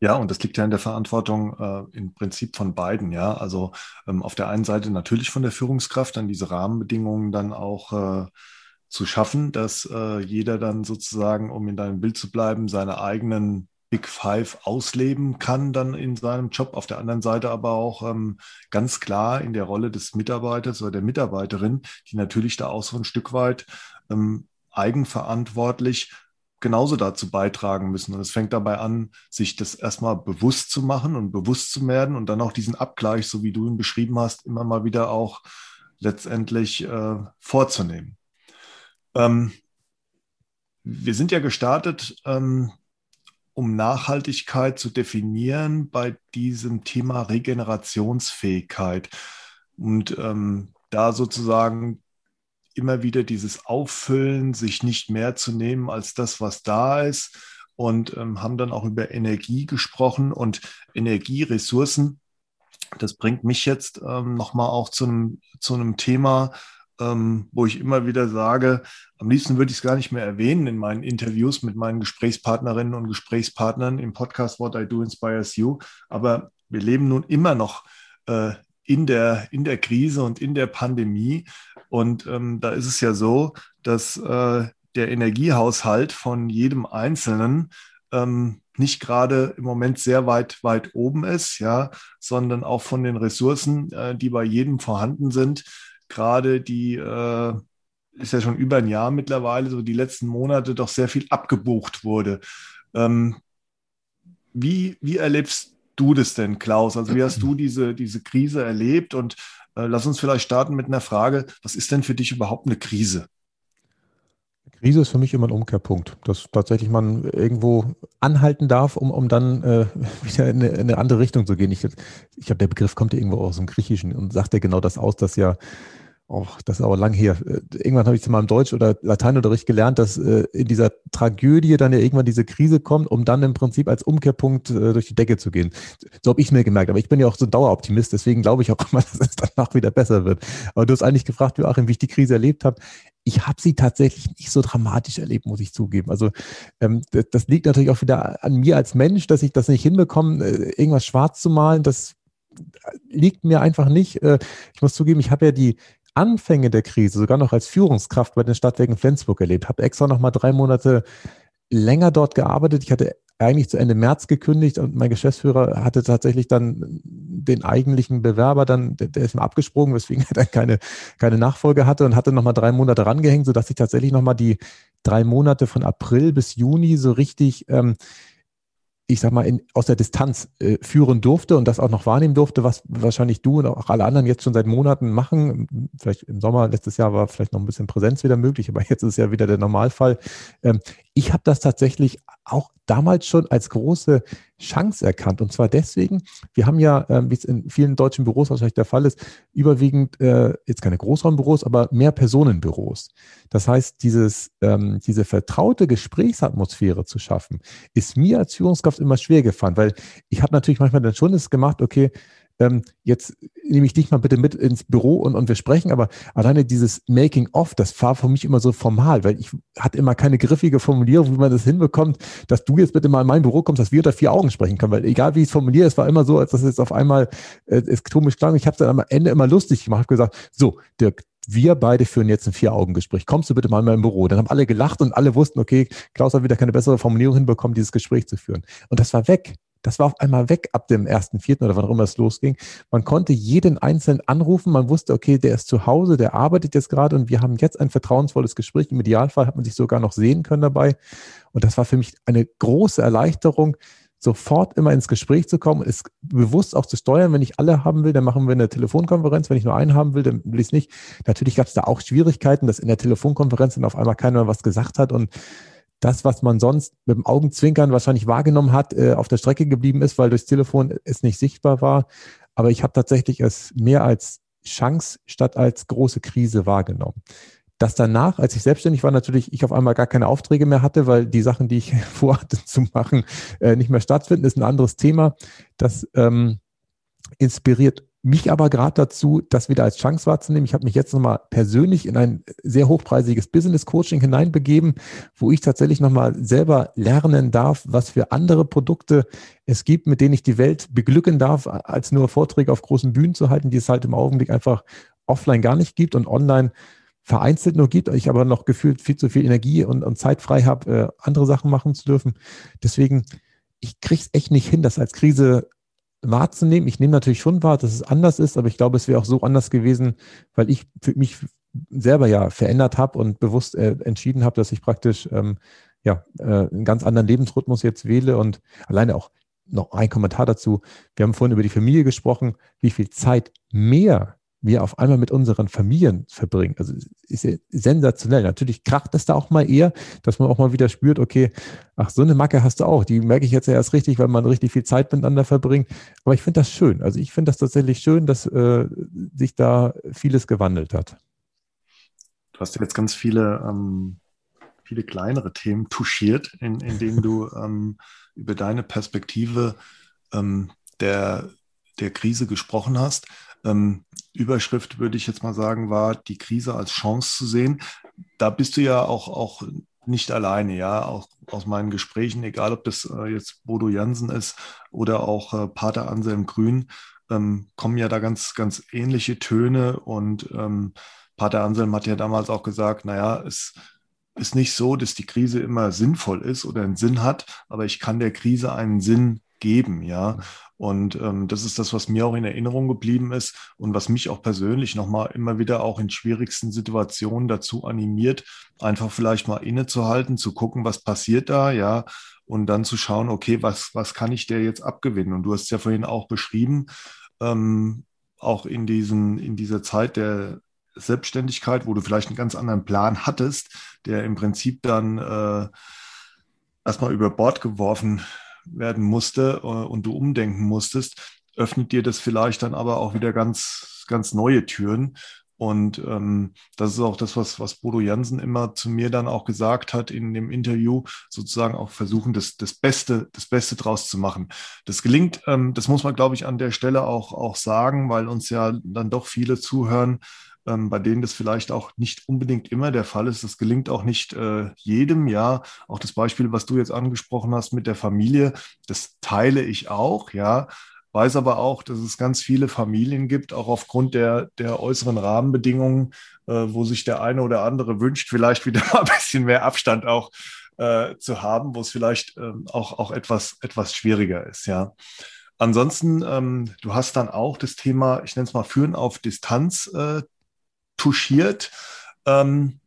Ja, und das liegt ja in der Verantwortung äh, im Prinzip von beiden, ja. Also ähm, auf der einen Seite natürlich von der Führungskraft, dann diese Rahmenbedingungen dann auch äh, zu schaffen, dass äh, jeder dann sozusagen, um in deinem Bild zu bleiben, seine eigenen Big Five ausleben kann dann in seinem Job. Auf der anderen Seite aber auch ähm, ganz klar in der Rolle des Mitarbeiters oder der Mitarbeiterin, die natürlich da auch so ein Stück weit ähm, eigenverantwortlich genauso dazu beitragen müssen. Und es fängt dabei an, sich das erstmal bewusst zu machen und bewusst zu werden und dann auch diesen Abgleich, so wie du ihn beschrieben hast, immer mal wieder auch letztendlich äh, vorzunehmen. Ähm, wir sind ja gestartet, ähm, um Nachhaltigkeit zu definieren bei diesem Thema Regenerationsfähigkeit und ähm, da sozusagen immer wieder dieses Auffüllen, sich nicht mehr zu nehmen als das, was da ist und ähm, haben dann auch über Energie gesprochen und Energieressourcen. Das bringt mich jetzt ähm, nochmal auch zu einem, zu einem Thema, ähm, wo ich immer wieder sage, am liebsten würde ich es gar nicht mehr erwähnen in meinen Interviews mit meinen Gesprächspartnerinnen und Gesprächspartnern im Podcast What I Do Inspires You. Aber wir leben nun immer noch äh, in, der, in der Krise und in der Pandemie. Und ähm, da ist es ja so, dass äh, der Energiehaushalt von jedem Einzelnen ähm, nicht gerade im Moment sehr weit, weit oben ist, ja, sondern auch von den Ressourcen, äh, die bei jedem vorhanden sind, gerade die äh, ist ja schon über ein Jahr mittlerweile, so die letzten Monate doch sehr viel abgebucht wurde. Ähm, wie, wie erlebst du das denn, Klaus? Also wie hast du diese, diese Krise erlebt? Und äh, lass uns vielleicht starten mit einer Frage, was ist denn für dich überhaupt eine Krise? Krise ist für mich immer ein Umkehrpunkt, dass tatsächlich man irgendwo anhalten darf, um, um dann äh, wieder in eine, in eine andere Richtung zu gehen. Ich, ich glaube, der Begriff kommt ja irgendwo aus dem Griechischen und sagt ja genau das aus, dass ja auch das ist aber lang her. Äh, irgendwann habe ich es mal im Deutsch- oder Lateinunterricht gelernt, dass äh, in dieser Tragödie dann ja irgendwann diese Krise kommt, um dann im Prinzip als Umkehrpunkt äh, durch die Decke zu gehen. So habe ich mir gemerkt. Aber ich bin ja auch so ein Daueroptimist, deswegen glaube ich auch immer, dass es danach wieder besser wird. Aber du hast eigentlich gefragt, Joachim, wie ich die Krise erlebt habe. Ich habe sie tatsächlich nicht so dramatisch erlebt, muss ich zugeben. Also ähm, das, das liegt natürlich auch wieder an mir als Mensch, dass ich das nicht hinbekomme, äh, irgendwas schwarz zu malen. Das liegt mir einfach nicht. Äh, ich muss zugeben, ich habe ja die Anfänge der Krise sogar noch als Führungskraft bei den Stadtwerken Flensburg erlebt. Habe extra noch mal drei Monate länger dort gearbeitet. Ich hatte eigentlich zu Ende März gekündigt und mein Geschäftsführer hatte tatsächlich dann den eigentlichen Bewerber dann, der, der ist mir abgesprungen, weswegen er dann keine, keine Nachfolge hatte und hatte nochmal drei Monate rangehängt, sodass ich tatsächlich nochmal die drei Monate von April bis Juni so richtig ähm, ich sag mal, in, aus der Distanz äh, führen durfte und das auch noch wahrnehmen durfte, was wahrscheinlich du und auch alle anderen jetzt schon seit Monaten machen. Vielleicht im Sommer letztes Jahr war vielleicht noch ein bisschen Präsenz wieder möglich, aber jetzt ist ja wieder der Normalfall. Ähm, ich habe das tatsächlich auch damals schon als große Chance erkannt. Und zwar deswegen, wir haben ja, äh, wie es in vielen deutschen Büros wahrscheinlich der Fall ist, überwiegend äh, jetzt keine Großraumbüros, aber mehr Personenbüros. Das heißt, dieses, ähm, diese vertraute Gesprächsatmosphäre zu schaffen, ist mir als Führungskraft immer schwer gefallen, weil ich habe natürlich manchmal dann schon es gemacht, okay, ähm, jetzt nehme ich dich mal bitte mit ins Büro und, und wir sprechen, aber alleine dieses Making-of, das war für mich immer so formal, weil ich hatte immer keine griffige Formulierung, wie man das hinbekommt, dass du jetzt bitte mal in mein Büro kommst, dass wir unter vier Augen sprechen können, weil egal wie ich es formuliere, es war immer so, als dass es auf einmal äh, es komisch klang. Ich habe es dann am Ende immer lustig gemacht, habe gesagt, so, Dirk, wir beide führen jetzt ein Vier-Augen-Gespräch. Kommst du bitte mal in mein Büro? Dann haben alle gelacht und alle wussten, okay, Klaus hat wieder keine bessere Formulierung hinbekommen, dieses Gespräch zu führen. Und das war weg. Das war auf einmal weg ab dem ersten, vierten oder wann auch immer es losging. Man konnte jeden einzelnen anrufen. Man wusste, okay, der ist zu Hause, der arbeitet jetzt gerade und wir haben jetzt ein vertrauensvolles Gespräch. Im Idealfall hat man sich sogar noch sehen können dabei. Und das war für mich eine große Erleichterung, sofort immer ins Gespräch zu kommen, es bewusst auch zu steuern. Wenn ich alle haben will, dann machen wir eine Telefonkonferenz. Wenn ich nur einen haben will, dann will ich es nicht. Natürlich gab es da auch Schwierigkeiten, dass in der Telefonkonferenz dann auf einmal keiner was gesagt hat und das, was man sonst mit dem Augenzwinkern wahrscheinlich wahrgenommen hat, äh, auf der Strecke geblieben ist, weil durchs Telefon es nicht sichtbar war. Aber ich habe tatsächlich es mehr als Chance statt als große Krise wahrgenommen. Das danach, als ich selbstständig war, natürlich ich auf einmal gar keine Aufträge mehr hatte, weil die Sachen, die ich vorhatte zu machen, äh, nicht mehr stattfinden, ist ein anderes Thema. Das ähm, inspiriert mich aber gerade dazu, das wieder als Chance wahrzunehmen. Ich habe mich jetzt nochmal persönlich in ein sehr hochpreisiges Business-Coaching hineinbegeben, wo ich tatsächlich nochmal selber lernen darf, was für andere Produkte es gibt, mit denen ich die Welt beglücken darf, als nur Vorträge auf großen Bühnen zu halten, die es halt im Augenblick einfach offline gar nicht gibt und online vereinzelt nur gibt, ich aber noch gefühlt viel zu viel Energie und, und Zeit frei habe, äh, andere Sachen machen zu dürfen. Deswegen, ich kriege es echt nicht hin, das als Krise wahrzunehmen. Ich nehme natürlich schon wahr, dass es anders ist, aber ich glaube, es wäre auch so anders gewesen, weil ich mich selber ja verändert habe und bewusst äh, entschieden habe, dass ich praktisch ähm, ja, äh, einen ganz anderen Lebensrhythmus jetzt wähle und alleine auch noch ein Kommentar dazu. Wir haben vorhin über die Familie gesprochen, wie viel Zeit mehr wir auf einmal mit unseren Familien verbringen. Also ist ja sensationell. Natürlich kracht es da auch mal eher, dass man auch mal wieder spürt, okay, ach, so eine Macke hast du auch. Die merke ich jetzt ja erst richtig, weil man richtig viel Zeit miteinander verbringt. Aber ich finde das schön. Also ich finde das tatsächlich schön, dass äh, sich da vieles gewandelt hat. Du hast jetzt ganz viele, ähm, viele kleinere Themen touchiert, in, in denen du ähm, über deine Perspektive ähm, der, der Krise gesprochen hast. Ähm, Überschrift, würde ich jetzt mal sagen, war, die Krise als Chance zu sehen. Da bist du ja auch, auch nicht alleine, ja, auch aus meinen Gesprächen, egal ob das äh, jetzt Bodo Jansen ist oder auch äh, Pater Anselm Grün, ähm, kommen ja da ganz, ganz ähnliche Töne und ähm, Pater Anselm hat ja damals auch gesagt, naja, es ist nicht so, dass die Krise immer sinnvoll ist oder einen Sinn hat, aber ich kann der Krise einen Sinn geben, ja. Und ähm, das ist das, was mir auch in Erinnerung geblieben ist und was mich auch persönlich nochmal immer wieder auch in schwierigsten Situationen dazu animiert, einfach vielleicht mal innezuhalten, zu gucken, was passiert da, ja, und dann zu schauen, okay, was, was kann ich der jetzt abgewinnen? Und du hast ja vorhin auch beschrieben, ähm, auch in diesen, in dieser Zeit der Selbstständigkeit, wo du vielleicht einen ganz anderen Plan hattest, der im Prinzip dann äh, erstmal über Bord geworfen werden musste äh, und du umdenken musstest, öffnet dir das vielleicht dann aber auch wieder ganz, ganz neue Türen. Und ähm, das ist auch das, was, was Bodo Jansen immer zu mir dann auch gesagt hat in dem Interview, sozusagen auch versuchen, das, das Beste, das Beste draus zu machen. Das gelingt, ähm, das muss man, glaube ich, an der Stelle auch, auch sagen, weil uns ja dann doch viele zuhören, ähm, bei denen das vielleicht auch nicht unbedingt immer der Fall ist. Das gelingt auch nicht äh, jedem, ja. Auch das Beispiel, was du jetzt angesprochen hast mit der Familie, das teile ich auch, ja. Weiß aber auch, dass es ganz viele Familien gibt, auch aufgrund der, der äußeren Rahmenbedingungen, äh, wo sich der eine oder andere wünscht, vielleicht wieder ein bisschen mehr Abstand auch äh, zu haben, wo es vielleicht ähm, auch, auch etwas, etwas schwieriger ist, ja. Ansonsten, ähm, du hast dann auch das Thema, ich nenne es mal Führen auf Distanz äh, touchiert. Ähm,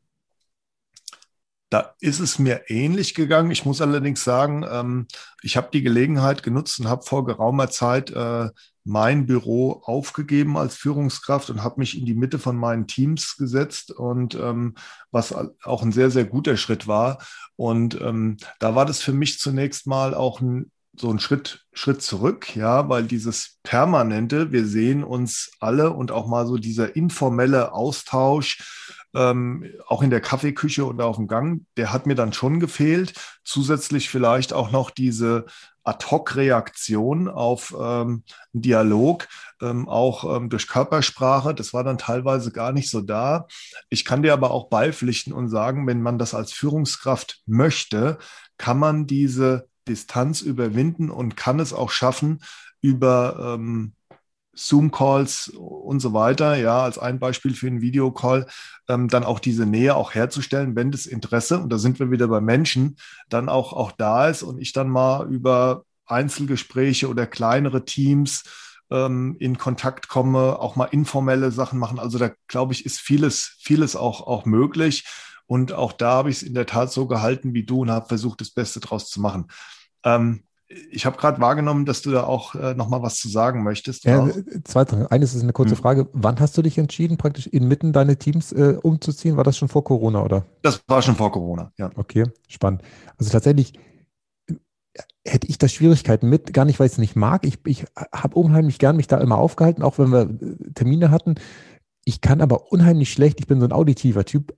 da ist es mir ähnlich gegangen. Ich muss allerdings sagen, ähm, ich habe die Gelegenheit genutzt und habe vor geraumer Zeit äh, mein Büro aufgegeben als Führungskraft und habe mich in die Mitte von meinen Teams gesetzt und ähm, was auch ein sehr, sehr guter Schritt war. Und ähm, da war das für mich zunächst mal auch ein so einen Schritt, Schritt zurück, ja, weil dieses permanente, wir sehen uns alle und auch mal so dieser informelle Austausch, ähm, auch in der Kaffeeküche oder auf dem Gang, der hat mir dann schon gefehlt. Zusätzlich vielleicht auch noch diese Ad-Hoc-Reaktion auf ähm, einen Dialog, ähm, auch ähm, durch Körpersprache. Das war dann teilweise gar nicht so da. Ich kann dir aber auch beipflichten und sagen, wenn man das als Führungskraft möchte, kann man diese Distanz überwinden und kann es auch schaffen, über ähm, Zoom-Calls und so weiter, ja, als ein Beispiel für einen Videocall, ähm, dann auch diese Nähe auch herzustellen, wenn das Interesse, und da sind wir wieder bei Menschen, dann auch, auch da ist und ich dann mal über Einzelgespräche oder kleinere Teams ähm, in Kontakt komme, auch mal informelle Sachen machen. Also da glaube ich, ist vieles, vieles auch, auch möglich. Und auch da habe ich es in der Tat so gehalten wie du und habe versucht, das Beste draus zu machen. Ähm, ich habe gerade wahrgenommen, dass du da auch äh, noch mal was zu sagen möchtest. Ja, zwei Sachen. Eines ist eine kurze hm. Frage. Wann hast du dich entschieden, praktisch inmitten deine Teams äh, umzuziehen? War das schon vor Corona, oder? Das war schon vor Corona, ja. Okay, spannend. Also tatsächlich äh, hätte ich da Schwierigkeiten mit, gar nicht, weil ich es nicht mag. Ich, ich habe unheimlich gern mich da immer aufgehalten, auch wenn wir äh, Termine hatten. Ich kann aber unheimlich schlecht, ich bin so ein auditiver Typ,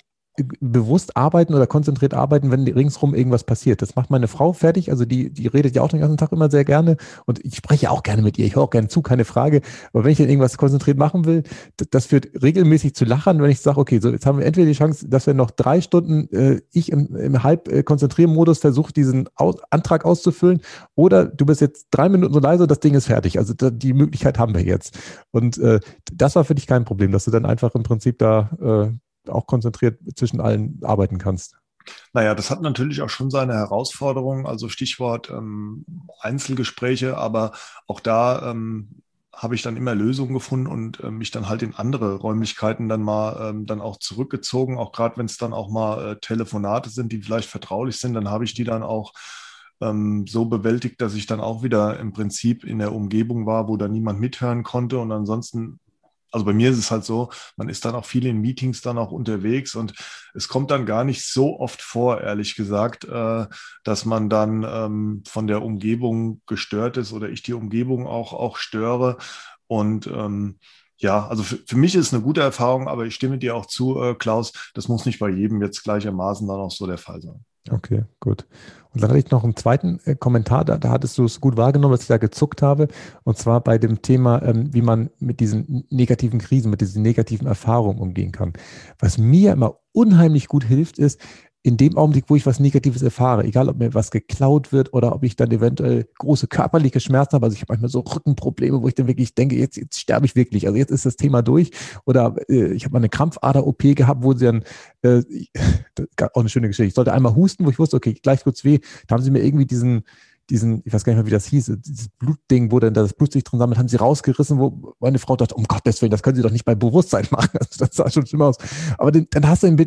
bewusst arbeiten oder konzentriert arbeiten, wenn ringsrum irgendwas passiert. Das macht meine Frau fertig. Also die, die redet ja auch den ganzen Tag immer sehr gerne und ich spreche auch gerne mit ihr. Ich höre auch gerne zu, keine Frage. Aber wenn ich dann irgendwas konzentriert machen will, das führt regelmäßig zu Lachen, wenn ich sage, okay, so jetzt haben wir entweder die Chance, dass wir noch drei Stunden, äh, ich im, im halb äh, Konzentriermodus versuche, diesen Aus Antrag auszufüllen oder du bist jetzt drei Minuten so leise, das Ding ist fertig. Also da, die Möglichkeit haben wir jetzt. Und äh, das war für dich kein Problem, dass du dann einfach im Prinzip da äh, auch konzentriert zwischen allen arbeiten kannst. Naja, das hat natürlich auch schon seine Herausforderungen, also Stichwort ähm, Einzelgespräche, aber auch da ähm, habe ich dann immer Lösungen gefunden und äh, mich dann halt in andere Räumlichkeiten dann mal ähm, dann auch zurückgezogen, auch gerade wenn es dann auch mal äh, Telefonate sind, die vielleicht vertraulich sind, dann habe ich die dann auch ähm, so bewältigt, dass ich dann auch wieder im Prinzip in der Umgebung war, wo da niemand mithören konnte und ansonsten also bei mir ist es halt so, man ist dann auch viel in Meetings dann auch unterwegs und es kommt dann gar nicht so oft vor, ehrlich gesagt, äh, dass man dann ähm, von der Umgebung gestört ist oder ich die Umgebung auch, auch störe. Und ähm, ja, also für, für mich ist es eine gute Erfahrung, aber ich stimme dir auch zu, äh, Klaus, das muss nicht bei jedem jetzt gleichermaßen dann auch so der Fall sein. Okay, gut. Und dann hatte ich noch einen zweiten äh, Kommentar, da, da hattest du es gut wahrgenommen, dass ich da gezuckt habe, und zwar bei dem Thema, ähm, wie man mit diesen negativen Krisen, mit diesen negativen Erfahrungen umgehen kann. Was mir immer unheimlich gut hilft, ist, in dem Augenblick, wo ich was Negatives erfahre, egal ob mir was geklaut wird oder ob ich dann eventuell große körperliche Schmerzen habe, also ich habe manchmal so Rückenprobleme, wo ich dann wirklich denke, jetzt, jetzt sterbe ich wirklich, also jetzt ist das Thema durch. Oder äh, ich habe mal eine Krampfader-OP gehabt, wo sie dann, äh, auch eine schöne Geschichte, ich sollte einmal husten, wo ich wusste, okay, gleich kurz weh, da haben sie mir irgendwie diesen diesen, ich weiß gar nicht mehr, wie das hieß, dieses Blutding, wo dann das Blut sich drin sammelt, haben sie rausgerissen, wo meine Frau dachte, um Gottes Willen, das können sie doch nicht bei Bewusstsein machen. Also das sah schon schlimm aus. Aber den, dann hast du in,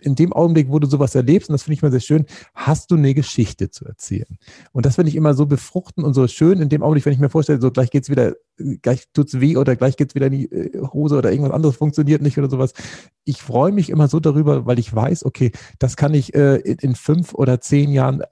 in dem Augenblick, wo du sowas erlebst, und das finde ich mal sehr schön, hast du eine Geschichte zu erzählen. Und das finde ich immer so befruchtend und so schön in dem Augenblick, wenn ich mir vorstelle, so gleich geht's wieder, gleich tut's weh oder gleich geht's wieder in die äh, Hose oder irgendwas anderes funktioniert nicht oder sowas. Ich freue mich immer so darüber, weil ich weiß, okay, das kann ich äh, in, in fünf oder zehn Jahren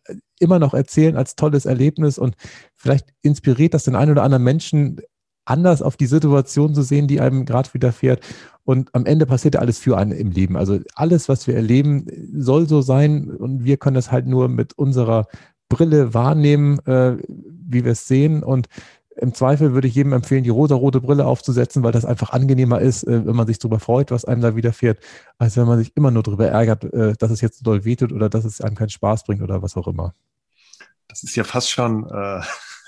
immer noch erzählen als tolles Erlebnis und vielleicht inspiriert das den einen oder anderen Menschen, anders auf die Situation zu sehen, die einem gerade widerfährt. Und am Ende passiert ja alles für einen im Leben. Also alles, was wir erleben, soll so sein und wir können das halt nur mit unserer Brille wahrnehmen, äh, wie wir es sehen. Und im Zweifel würde ich jedem empfehlen, die rosa-rote Brille aufzusetzen, weil das einfach angenehmer ist, äh, wenn man sich darüber freut, was einem da widerfährt, als wenn man sich immer nur darüber ärgert, äh, dass es jetzt doll wehtut oder dass es einem keinen Spaß bringt oder was auch immer. Das ist ja fast schon, äh,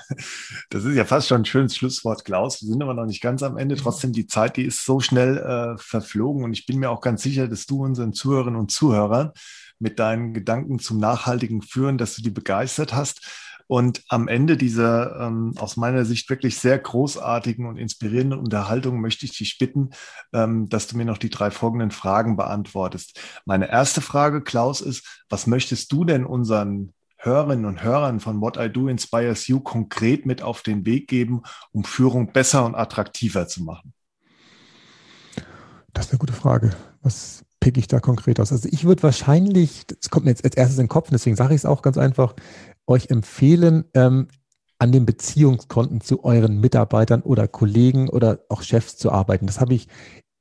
das ist ja fast schon ein schönes Schlusswort, Klaus. Wir sind aber noch nicht ganz am Ende. Trotzdem, die Zeit, die ist so schnell äh, verflogen und ich bin mir auch ganz sicher, dass du unseren Zuhörerinnen und Zuhörern mit deinen Gedanken zum nachhaltigen Führen, dass du die begeistert hast. Und am Ende dieser ähm, aus meiner Sicht wirklich sehr großartigen und inspirierenden Unterhaltung möchte ich dich bitten, ähm, dass du mir noch die drei folgenden Fragen beantwortest. Meine erste Frage, Klaus, ist, was möchtest du denn unseren Hörerinnen und Hörern von What I Do Inspires You konkret mit auf den Weg geben, um Führung besser und attraktiver zu machen? Das ist eine gute Frage. Was pick ich da konkret aus? Also ich würde wahrscheinlich, das kommt mir jetzt als erstes in den Kopf, deswegen sage ich es auch ganz einfach, euch empfehlen, ähm, an den Beziehungskonten zu euren Mitarbeitern oder Kollegen oder auch Chefs zu arbeiten. Das habe ich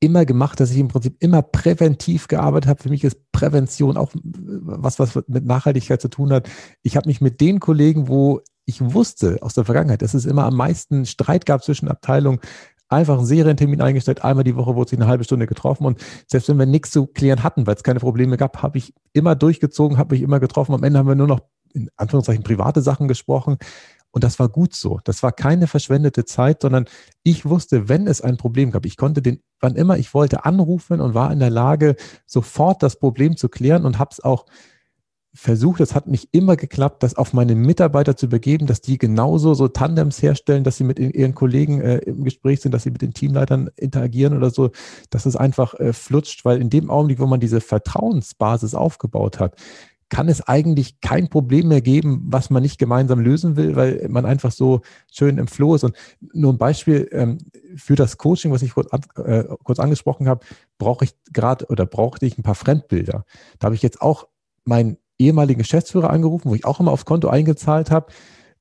immer gemacht, dass ich im Prinzip immer präventiv gearbeitet habe. Für mich ist Prävention auch was, was mit Nachhaltigkeit zu tun hat. Ich habe mich mit den Kollegen, wo ich wusste aus der Vergangenheit, dass es immer am meisten Streit gab zwischen Abteilungen, einfach einen Serientermin eingestellt. Einmal die Woche wurde sich eine halbe Stunde getroffen. Und selbst wenn wir nichts zu klären hatten, weil es keine Probleme gab, habe ich immer durchgezogen, habe mich immer getroffen. Am Ende haben wir nur noch in Anführungszeichen private Sachen gesprochen. Und das war gut so. Das war keine verschwendete Zeit, sondern ich wusste, wenn es ein Problem gab, ich konnte den, wann immer ich wollte, anrufen und war in der Lage, sofort das Problem zu klären und habe es auch versucht, es hat nicht immer geklappt, das auf meine Mitarbeiter zu übergeben, dass die genauso so Tandems herstellen, dass sie mit ihren Kollegen äh, im Gespräch sind, dass sie mit den Teamleitern interagieren oder so, dass es einfach äh, flutscht, weil in dem Augenblick, wo man diese Vertrauensbasis aufgebaut hat, kann es eigentlich kein Problem mehr geben, was man nicht gemeinsam lösen will, weil man einfach so schön im Flow ist. Und nur ein Beispiel ähm, für das Coaching, was ich kurz, äh, kurz angesprochen habe, brauche ich gerade oder brauchte ich ein paar Fremdbilder. Da habe ich jetzt auch meinen ehemaligen Geschäftsführer angerufen, wo ich auch immer aufs Konto eingezahlt habe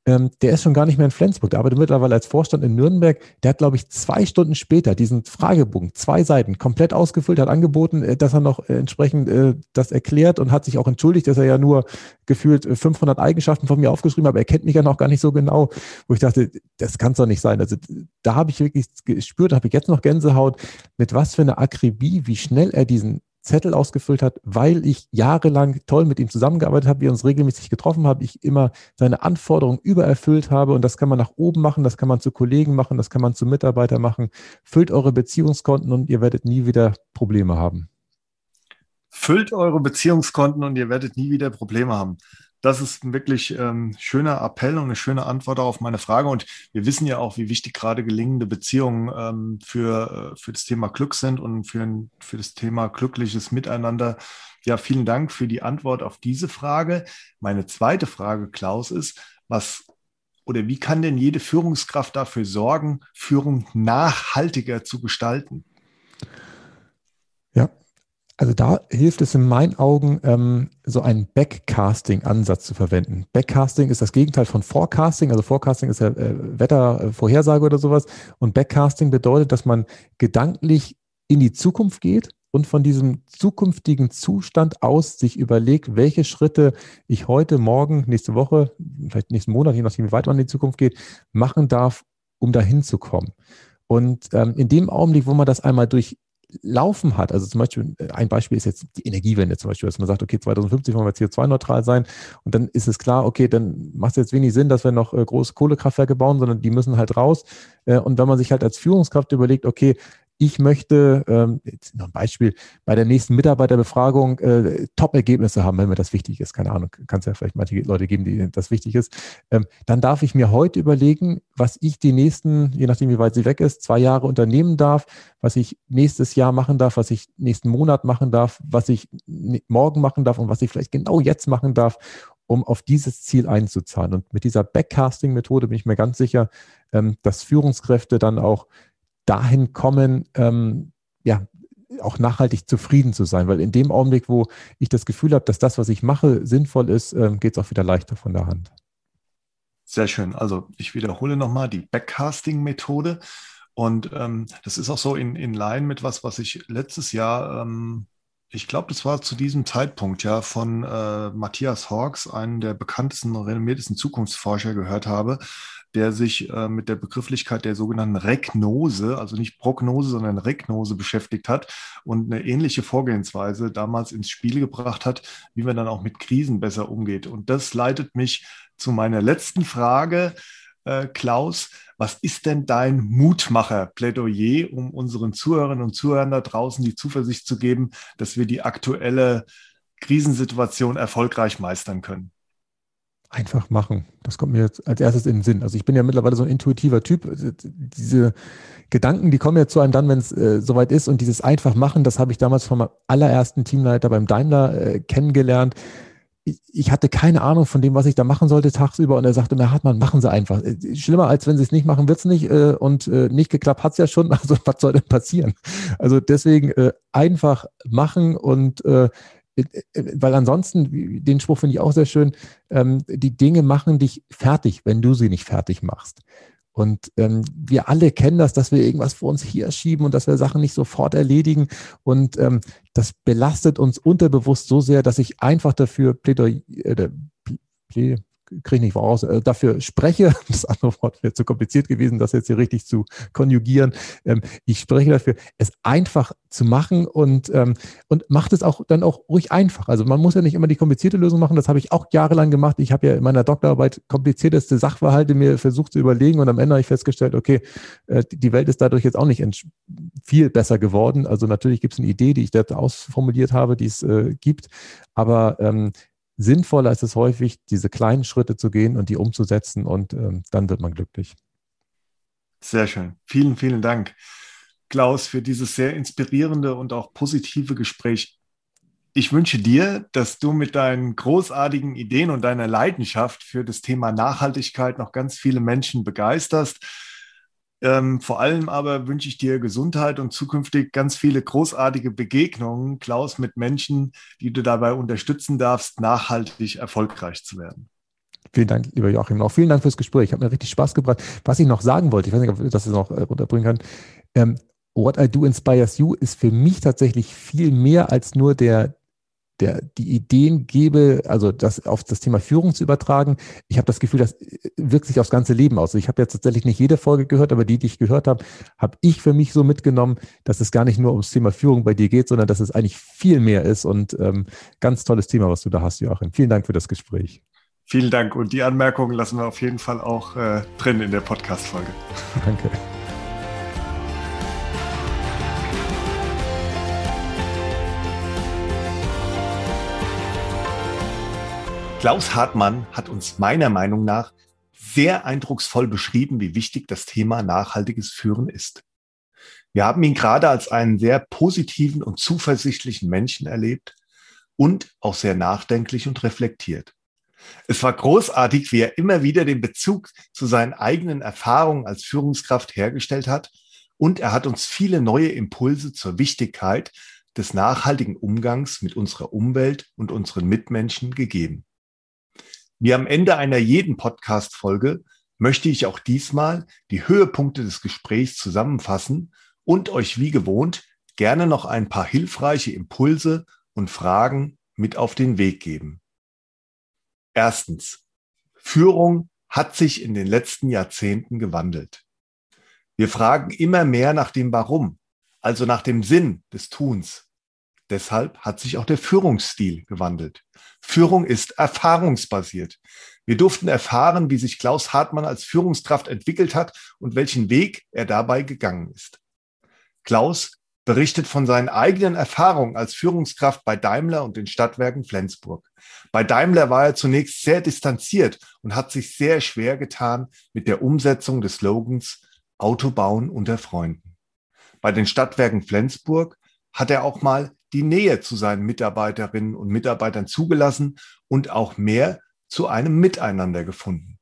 ähm, der ist schon gar nicht mehr in Flensburg, der arbeitet mittlerweile als Vorstand in Nürnberg. Der hat, glaube ich, zwei Stunden später diesen Fragebogen, zwei Seiten, komplett ausgefüllt, hat angeboten, äh, dass er noch äh, entsprechend äh, das erklärt und hat sich auch entschuldigt, dass er ja nur gefühlt 500 Eigenschaften von mir aufgeschrieben hat, aber er kennt mich ja noch gar nicht so genau, wo ich dachte, das kann es doch nicht sein. Also da habe ich wirklich gespürt, habe ich jetzt noch Gänsehaut, mit was für einer Akribie, wie schnell er diesen Zettel ausgefüllt hat, weil ich jahrelang toll mit ihm zusammengearbeitet habe, wir uns regelmäßig getroffen haben, ich immer seine Anforderungen übererfüllt habe und das kann man nach oben machen, das kann man zu Kollegen machen, das kann man zu Mitarbeitern machen. Füllt eure Beziehungskonten und ihr werdet nie wieder Probleme haben. Füllt eure Beziehungskonten und ihr werdet nie wieder Probleme haben das ist ein wirklich ähm, schöner Appell und eine schöne Antwort auf meine Frage. Und wir wissen ja auch, wie wichtig gerade gelingende Beziehungen ähm, für, äh, für das Thema Glück sind und für, für das Thema glückliches Miteinander. Ja, vielen Dank für die Antwort auf diese Frage. Meine zweite Frage, Klaus, ist, was oder wie kann denn jede Führungskraft dafür sorgen, Führung nachhaltiger zu gestalten? Also da hilft es in meinen Augen, ähm, so einen Backcasting-Ansatz zu verwenden. Backcasting ist das Gegenteil von Forecasting. Also Forecasting ist ja äh, Wettervorhersage oder sowas. Und Backcasting bedeutet, dass man gedanklich in die Zukunft geht und von diesem zukünftigen Zustand aus sich überlegt, welche Schritte ich heute, morgen, nächste Woche, vielleicht nächsten Monat, je nachdem, wie weit man in die Zukunft geht, machen darf, um dahin zu kommen. Und ähm, in dem Augenblick, wo man das einmal durch laufen hat. Also zum Beispiel, äh, ein Beispiel ist jetzt die Energiewende zum Beispiel, dass man sagt, okay, 2050 wollen wir CO2-neutral sein und dann ist es klar, okay, dann macht es jetzt wenig Sinn, dass wir noch äh, große Kohlekraftwerke bauen, sondern die müssen halt raus. Äh, und wenn man sich halt als Führungskraft überlegt, okay, ich möchte, ähm, jetzt noch ein Beispiel, bei der nächsten Mitarbeiterbefragung äh, Top-Ergebnisse haben, wenn mir das wichtig ist. Keine Ahnung, kann es ja vielleicht manche Leute geben, die das wichtig ist. Ähm, dann darf ich mir heute überlegen, was ich die nächsten, je nachdem wie weit sie weg ist, zwei Jahre unternehmen darf, was ich nächstes Jahr machen darf, was ich nächsten Monat machen darf, was ich morgen machen darf und was ich vielleicht genau jetzt machen darf, um auf dieses Ziel einzuzahlen. Und mit dieser Backcasting-Methode bin ich mir ganz sicher, ähm, dass Führungskräfte dann auch dahin kommen, ähm, ja, auch nachhaltig zufrieden zu sein. Weil in dem Augenblick, wo ich das Gefühl habe, dass das, was ich mache, sinnvoll ist, ähm, geht es auch wieder leichter von der Hand. Sehr schön. Also ich wiederhole nochmal die Backcasting-Methode. Und ähm, das ist auch so in, in Line mit was, was ich letztes Jahr, ähm, ich glaube, das war zu diesem Zeitpunkt ja von äh, Matthias Hawks, einem der bekanntesten renommiertesten Zukunftsforscher, gehört habe, der sich äh, mit der Begrifflichkeit der sogenannten Regnose, also nicht Prognose, sondern Regnose beschäftigt hat und eine ähnliche Vorgehensweise damals ins Spiel gebracht hat, wie man dann auch mit Krisen besser umgeht. Und das leitet mich zu meiner letzten Frage. Äh, Klaus, was ist denn dein Mutmacher-Plädoyer, um unseren Zuhörerinnen und Zuhörern da draußen die Zuversicht zu geben, dass wir die aktuelle Krisensituation erfolgreich meistern können? Einfach machen. Das kommt mir jetzt als erstes in den Sinn. Also ich bin ja mittlerweile so ein intuitiver Typ. Diese Gedanken, die kommen ja zu einem dann, wenn es äh, soweit ist. Und dieses einfach machen, das habe ich damals vom allerersten Teamleiter beim Daimler äh, kennengelernt. Ich, hatte keine Ahnung von dem, was ich da machen sollte tagsüber. Und er sagte mir, Hartmann, machen Sie einfach. Schlimmer als wenn Sie es nicht machen, wird es nicht. Äh, und äh, nicht geklappt hat es ja schon. Also was soll denn passieren? Also deswegen äh, einfach machen und weil ansonsten, den Spruch finde ich auch sehr schön, ähm, die Dinge machen dich fertig, wenn du sie nicht fertig machst. Und ähm, wir alle kennen das, dass wir irgendwas vor uns hier schieben und dass wir Sachen nicht sofort erledigen. Und ähm, das belastet uns unterbewusst so sehr, dass ich einfach dafür Plädoyer, äh, Plä, kriege ich nicht voraus, äh, dafür spreche, das andere Wort wäre zu kompliziert gewesen, das jetzt hier richtig zu konjugieren. Ähm, ich spreche dafür, es einfach zu machen und, ähm, und macht es auch dann auch ruhig einfach. Also man muss ja nicht immer die komplizierte Lösung machen, das habe ich auch jahrelang gemacht. Ich habe ja in meiner Doktorarbeit komplizierteste Sachverhalte mir versucht zu überlegen und am Ende habe ich festgestellt, okay, äh, die Welt ist dadurch jetzt auch nicht viel besser geworden. Also natürlich gibt es eine Idee, die ich dort ausformuliert habe, die es äh, gibt, aber ähm, sinnvoller ist es häufig, diese kleinen Schritte zu gehen und die umzusetzen und ähm, dann wird man glücklich. Sehr schön. Vielen, vielen Dank, Klaus, für dieses sehr inspirierende und auch positive Gespräch. Ich wünsche dir, dass du mit deinen großartigen Ideen und deiner Leidenschaft für das Thema Nachhaltigkeit noch ganz viele Menschen begeisterst ähm, vor allem aber wünsche ich dir Gesundheit und zukünftig ganz viele großartige Begegnungen, Klaus, mit Menschen, die du dabei unterstützen darfst, nachhaltig erfolgreich zu werden. Vielen Dank, lieber Joachim. Auch vielen Dank fürs Gespräch. Hat mir richtig Spaß gebracht. Was ich noch sagen wollte, ich weiß nicht, ob ich das noch äh, runterbringen kann. Ähm, What I Do Inspires You ist für mich tatsächlich viel mehr als nur der, der, die Ideen gebe, also das auf das Thema Führung zu übertragen. Ich habe das Gefühl, das wirkt sich aufs ganze Leben aus. Ich habe jetzt tatsächlich nicht jede Folge gehört, aber die, die ich gehört habe, habe ich für mich so mitgenommen, dass es gar nicht nur ums Thema Führung bei dir geht, sondern dass es eigentlich viel mehr ist und ähm, ganz tolles Thema, was du da hast, Joachim. Vielen Dank für das Gespräch. Vielen Dank und die Anmerkungen lassen wir auf jeden Fall auch äh, drin in der Podcast-Folge. Danke. Klaus Hartmann hat uns meiner Meinung nach sehr eindrucksvoll beschrieben, wie wichtig das Thema nachhaltiges Führen ist. Wir haben ihn gerade als einen sehr positiven und zuversichtlichen Menschen erlebt und auch sehr nachdenklich und reflektiert. Es war großartig, wie er immer wieder den Bezug zu seinen eigenen Erfahrungen als Führungskraft hergestellt hat und er hat uns viele neue Impulse zur Wichtigkeit des nachhaltigen Umgangs mit unserer Umwelt und unseren Mitmenschen gegeben. Wie am Ende einer jeden Podcast-Folge möchte ich auch diesmal die Höhepunkte des Gesprächs zusammenfassen und euch wie gewohnt gerne noch ein paar hilfreiche Impulse und Fragen mit auf den Weg geben. Erstens. Führung hat sich in den letzten Jahrzehnten gewandelt. Wir fragen immer mehr nach dem Warum, also nach dem Sinn des Tuns. Deshalb hat sich auch der Führungsstil gewandelt. Führung ist erfahrungsbasiert. Wir durften erfahren, wie sich Klaus Hartmann als Führungskraft entwickelt hat und welchen Weg er dabei gegangen ist. Klaus berichtet von seinen eigenen Erfahrungen als Führungskraft bei Daimler und den Stadtwerken Flensburg. Bei Daimler war er zunächst sehr distanziert und hat sich sehr schwer getan mit der Umsetzung des Slogans Autobauen unter Freunden. Bei den Stadtwerken Flensburg hat er auch mal die Nähe zu seinen Mitarbeiterinnen und Mitarbeitern zugelassen und auch mehr zu einem Miteinander gefunden.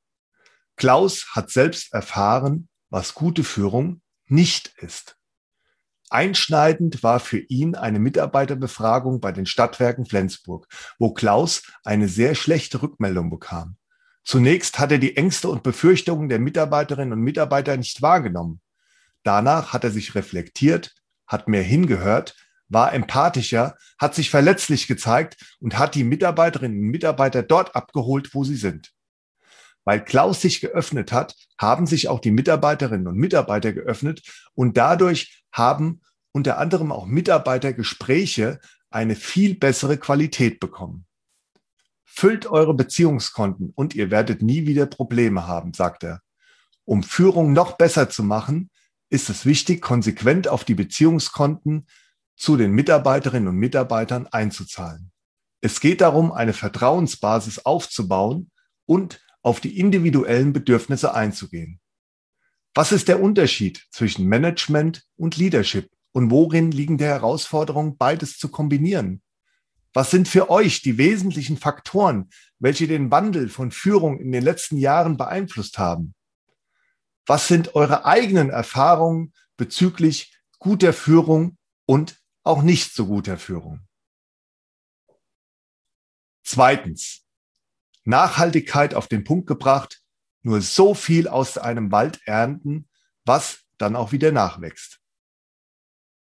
Klaus hat selbst erfahren, was gute Führung nicht ist. Einschneidend war für ihn eine Mitarbeiterbefragung bei den Stadtwerken Flensburg, wo Klaus eine sehr schlechte Rückmeldung bekam. Zunächst hat er die Ängste und Befürchtungen der Mitarbeiterinnen und Mitarbeiter nicht wahrgenommen. Danach hat er sich reflektiert, hat mehr hingehört, war empathischer, hat sich verletzlich gezeigt und hat die Mitarbeiterinnen und Mitarbeiter dort abgeholt, wo sie sind. Weil Klaus sich geöffnet hat, haben sich auch die Mitarbeiterinnen und Mitarbeiter geöffnet und dadurch haben unter anderem auch Mitarbeitergespräche eine viel bessere Qualität bekommen. Füllt eure Beziehungskonten und ihr werdet nie wieder Probleme haben, sagt er. Um Führung noch besser zu machen, ist es wichtig, konsequent auf die Beziehungskonten zu den Mitarbeiterinnen und Mitarbeitern einzuzahlen. Es geht darum, eine Vertrauensbasis aufzubauen und auf die individuellen Bedürfnisse einzugehen. Was ist der Unterschied zwischen Management und Leadership und worin liegen die Herausforderungen, beides zu kombinieren? Was sind für euch die wesentlichen Faktoren, welche den Wandel von Führung in den letzten Jahren beeinflusst haben? Was sind eure eigenen Erfahrungen bezüglich guter Führung und auch nicht so guter Führung. Zweitens, Nachhaltigkeit auf den Punkt gebracht, nur so viel aus einem Wald ernten, was dann auch wieder nachwächst.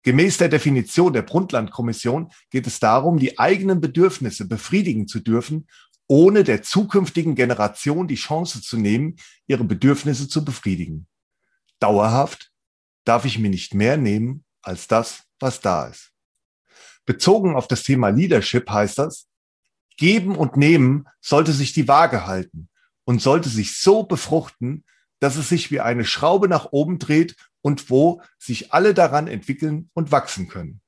Gemäß der Definition der Brundtland-Kommission geht es darum, die eigenen Bedürfnisse befriedigen zu dürfen, ohne der zukünftigen Generation die Chance zu nehmen, ihre Bedürfnisse zu befriedigen. Dauerhaft darf ich mir nicht mehr nehmen als das, was da ist. Bezogen auf das Thema Leadership heißt das, geben und nehmen sollte sich die Waage halten und sollte sich so befruchten, dass es sich wie eine Schraube nach oben dreht und wo sich alle daran entwickeln und wachsen können.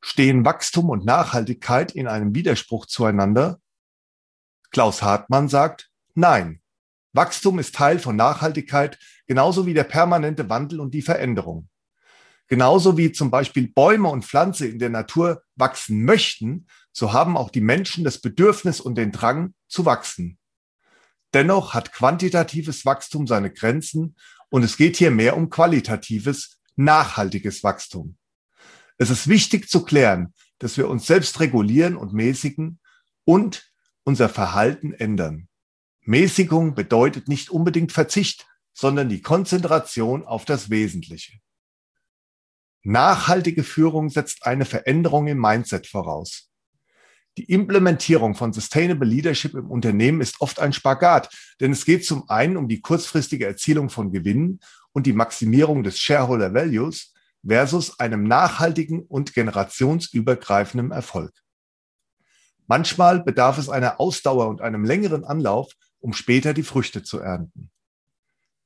Stehen Wachstum und Nachhaltigkeit in einem Widerspruch zueinander? Klaus Hartmann sagt, nein. Wachstum ist Teil von Nachhaltigkeit, genauso wie der permanente Wandel und die Veränderung. Genauso wie zum Beispiel Bäume und Pflanze in der Natur wachsen möchten, so haben auch die Menschen das Bedürfnis und den Drang zu wachsen. Dennoch hat quantitatives Wachstum seine Grenzen und es geht hier mehr um qualitatives, nachhaltiges Wachstum. Es ist wichtig zu klären, dass wir uns selbst regulieren und mäßigen und unser Verhalten ändern. Mäßigung bedeutet nicht unbedingt Verzicht, sondern die Konzentration auf das Wesentliche. Nachhaltige Führung setzt eine Veränderung im Mindset voraus. Die Implementierung von Sustainable Leadership im Unternehmen ist oft ein Spagat, denn es geht zum einen um die kurzfristige Erzielung von Gewinnen und die Maximierung des Shareholder Values versus einem nachhaltigen und generationsübergreifenden Erfolg. Manchmal bedarf es einer Ausdauer und einem längeren Anlauf, um später die Früchte zu ernten.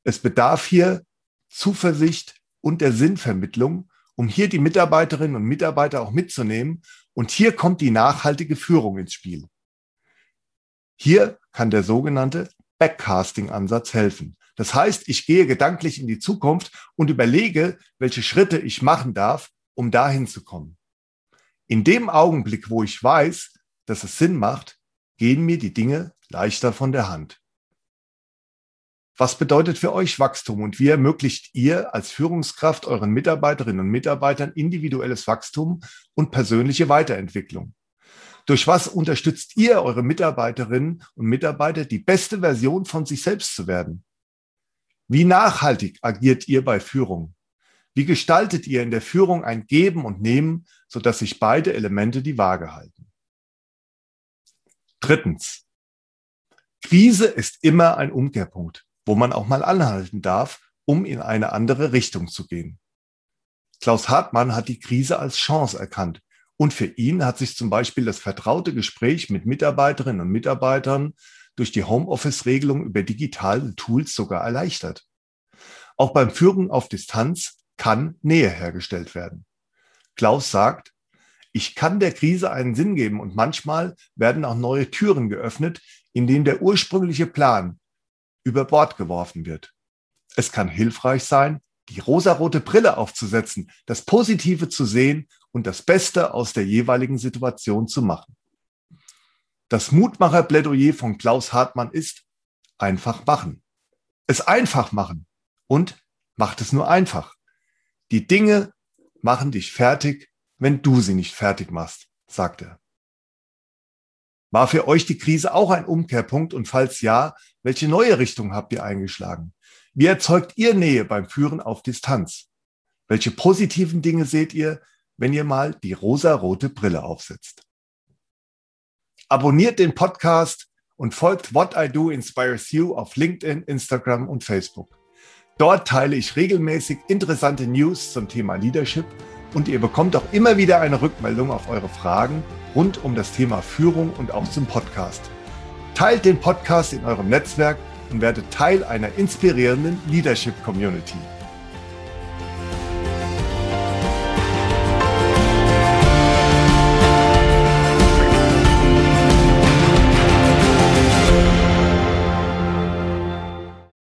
Es bedarf hier Zuversicht und der Sinnvermittlung, um hier die Mitarbeiterinnen und Mitarbeiter auch mitzunehmen. Und hier kommt die nachhaltige Führung ins Spiel. Hier kann der sogenannte Backcasting-Ansatz helfen. Das heißt, ich gehe gedanklich in die Zukunft und überlege, welche Schritte ich machen darf, um dahin zu kommen. In dem Augenblick, wo ich weiß, dass es Sinn macht, gehen mir die Dinge leichter von der Hand. Was bedeutet für euch Wachstum und wie ermöglicht ihr als Führungskraft euren Mitarbeiterinnen und Mitarbeitern individuelles Wachstum und persönliche Weiterentwicklung? Durch was unterstützt ihr eure Mitarbeiterinnen und Mitarbeiter, die beste Version von sich selbst zu werden? Wie nachhaltig agiert ihr bei Führung? Wie gestaltet ihr in der Führung ein Geben und Nehmen, sodass sich beide Elemente die Waage halten? Drittens. Krise ist immer ein Umkehrpunkt wo man auch mal anhalten darf, um in eine andere Richtung zu gehen. Klaus Hartmann hat die Krise als Chance erkannt. Und für ihn hat sich zum Beispiel das vertraute Gespräch mit Mitarbeiterinnen und Mitarbeitern durch die Homeoffice-Regelung über digitale Tools sogar erleichtert. Auch beim Führen auf Distanz kann Nähe hergestellt werden. Klaus sagt, ich kann der Krise einen Sinn geben und manchmal werden auch neue Türen geöffnet, in denen der ursprüngliche Plan, über Bord geworfen wird. Es kann hilfreich sein, die rosarote Brille aufzusetzen, das Positive zu sehen und das Beste aus der jeweiligen Situation zu machen. Das Mutmacher-Plädoyer von Klaus Hartmann ist einfach machen. Es einfach machen und macht es nur einfach. Die Dinge machen dich fertig, wenn du sie nicht fertig machst, sagt er. War für euch die Krise auch ein Umkehrpunkt und falls ja, welche neue Richtung habt ihr eingeschlagen? Wie erzeugt ihr Nähe beim Führen auf Distanz? Welche positiven Dinge seht ihr, wenn ihr mal die rosa-rote Brille aufsetzt? Abonniert den Podcast und folgt What I Do Inspires You auf LinkedIn, Instagram und Facebook. Dort teile ich regelmäßig interessante News zum Thema Leadership und ihr bekommt auch immer wieder eine Rückmeldung auf eure Fragen rund um das Thema Führung und auch zum Podcast. Teilt den Podcast in eurem Netzwerk und werdet Teil einer inspirierenden Leadership Community.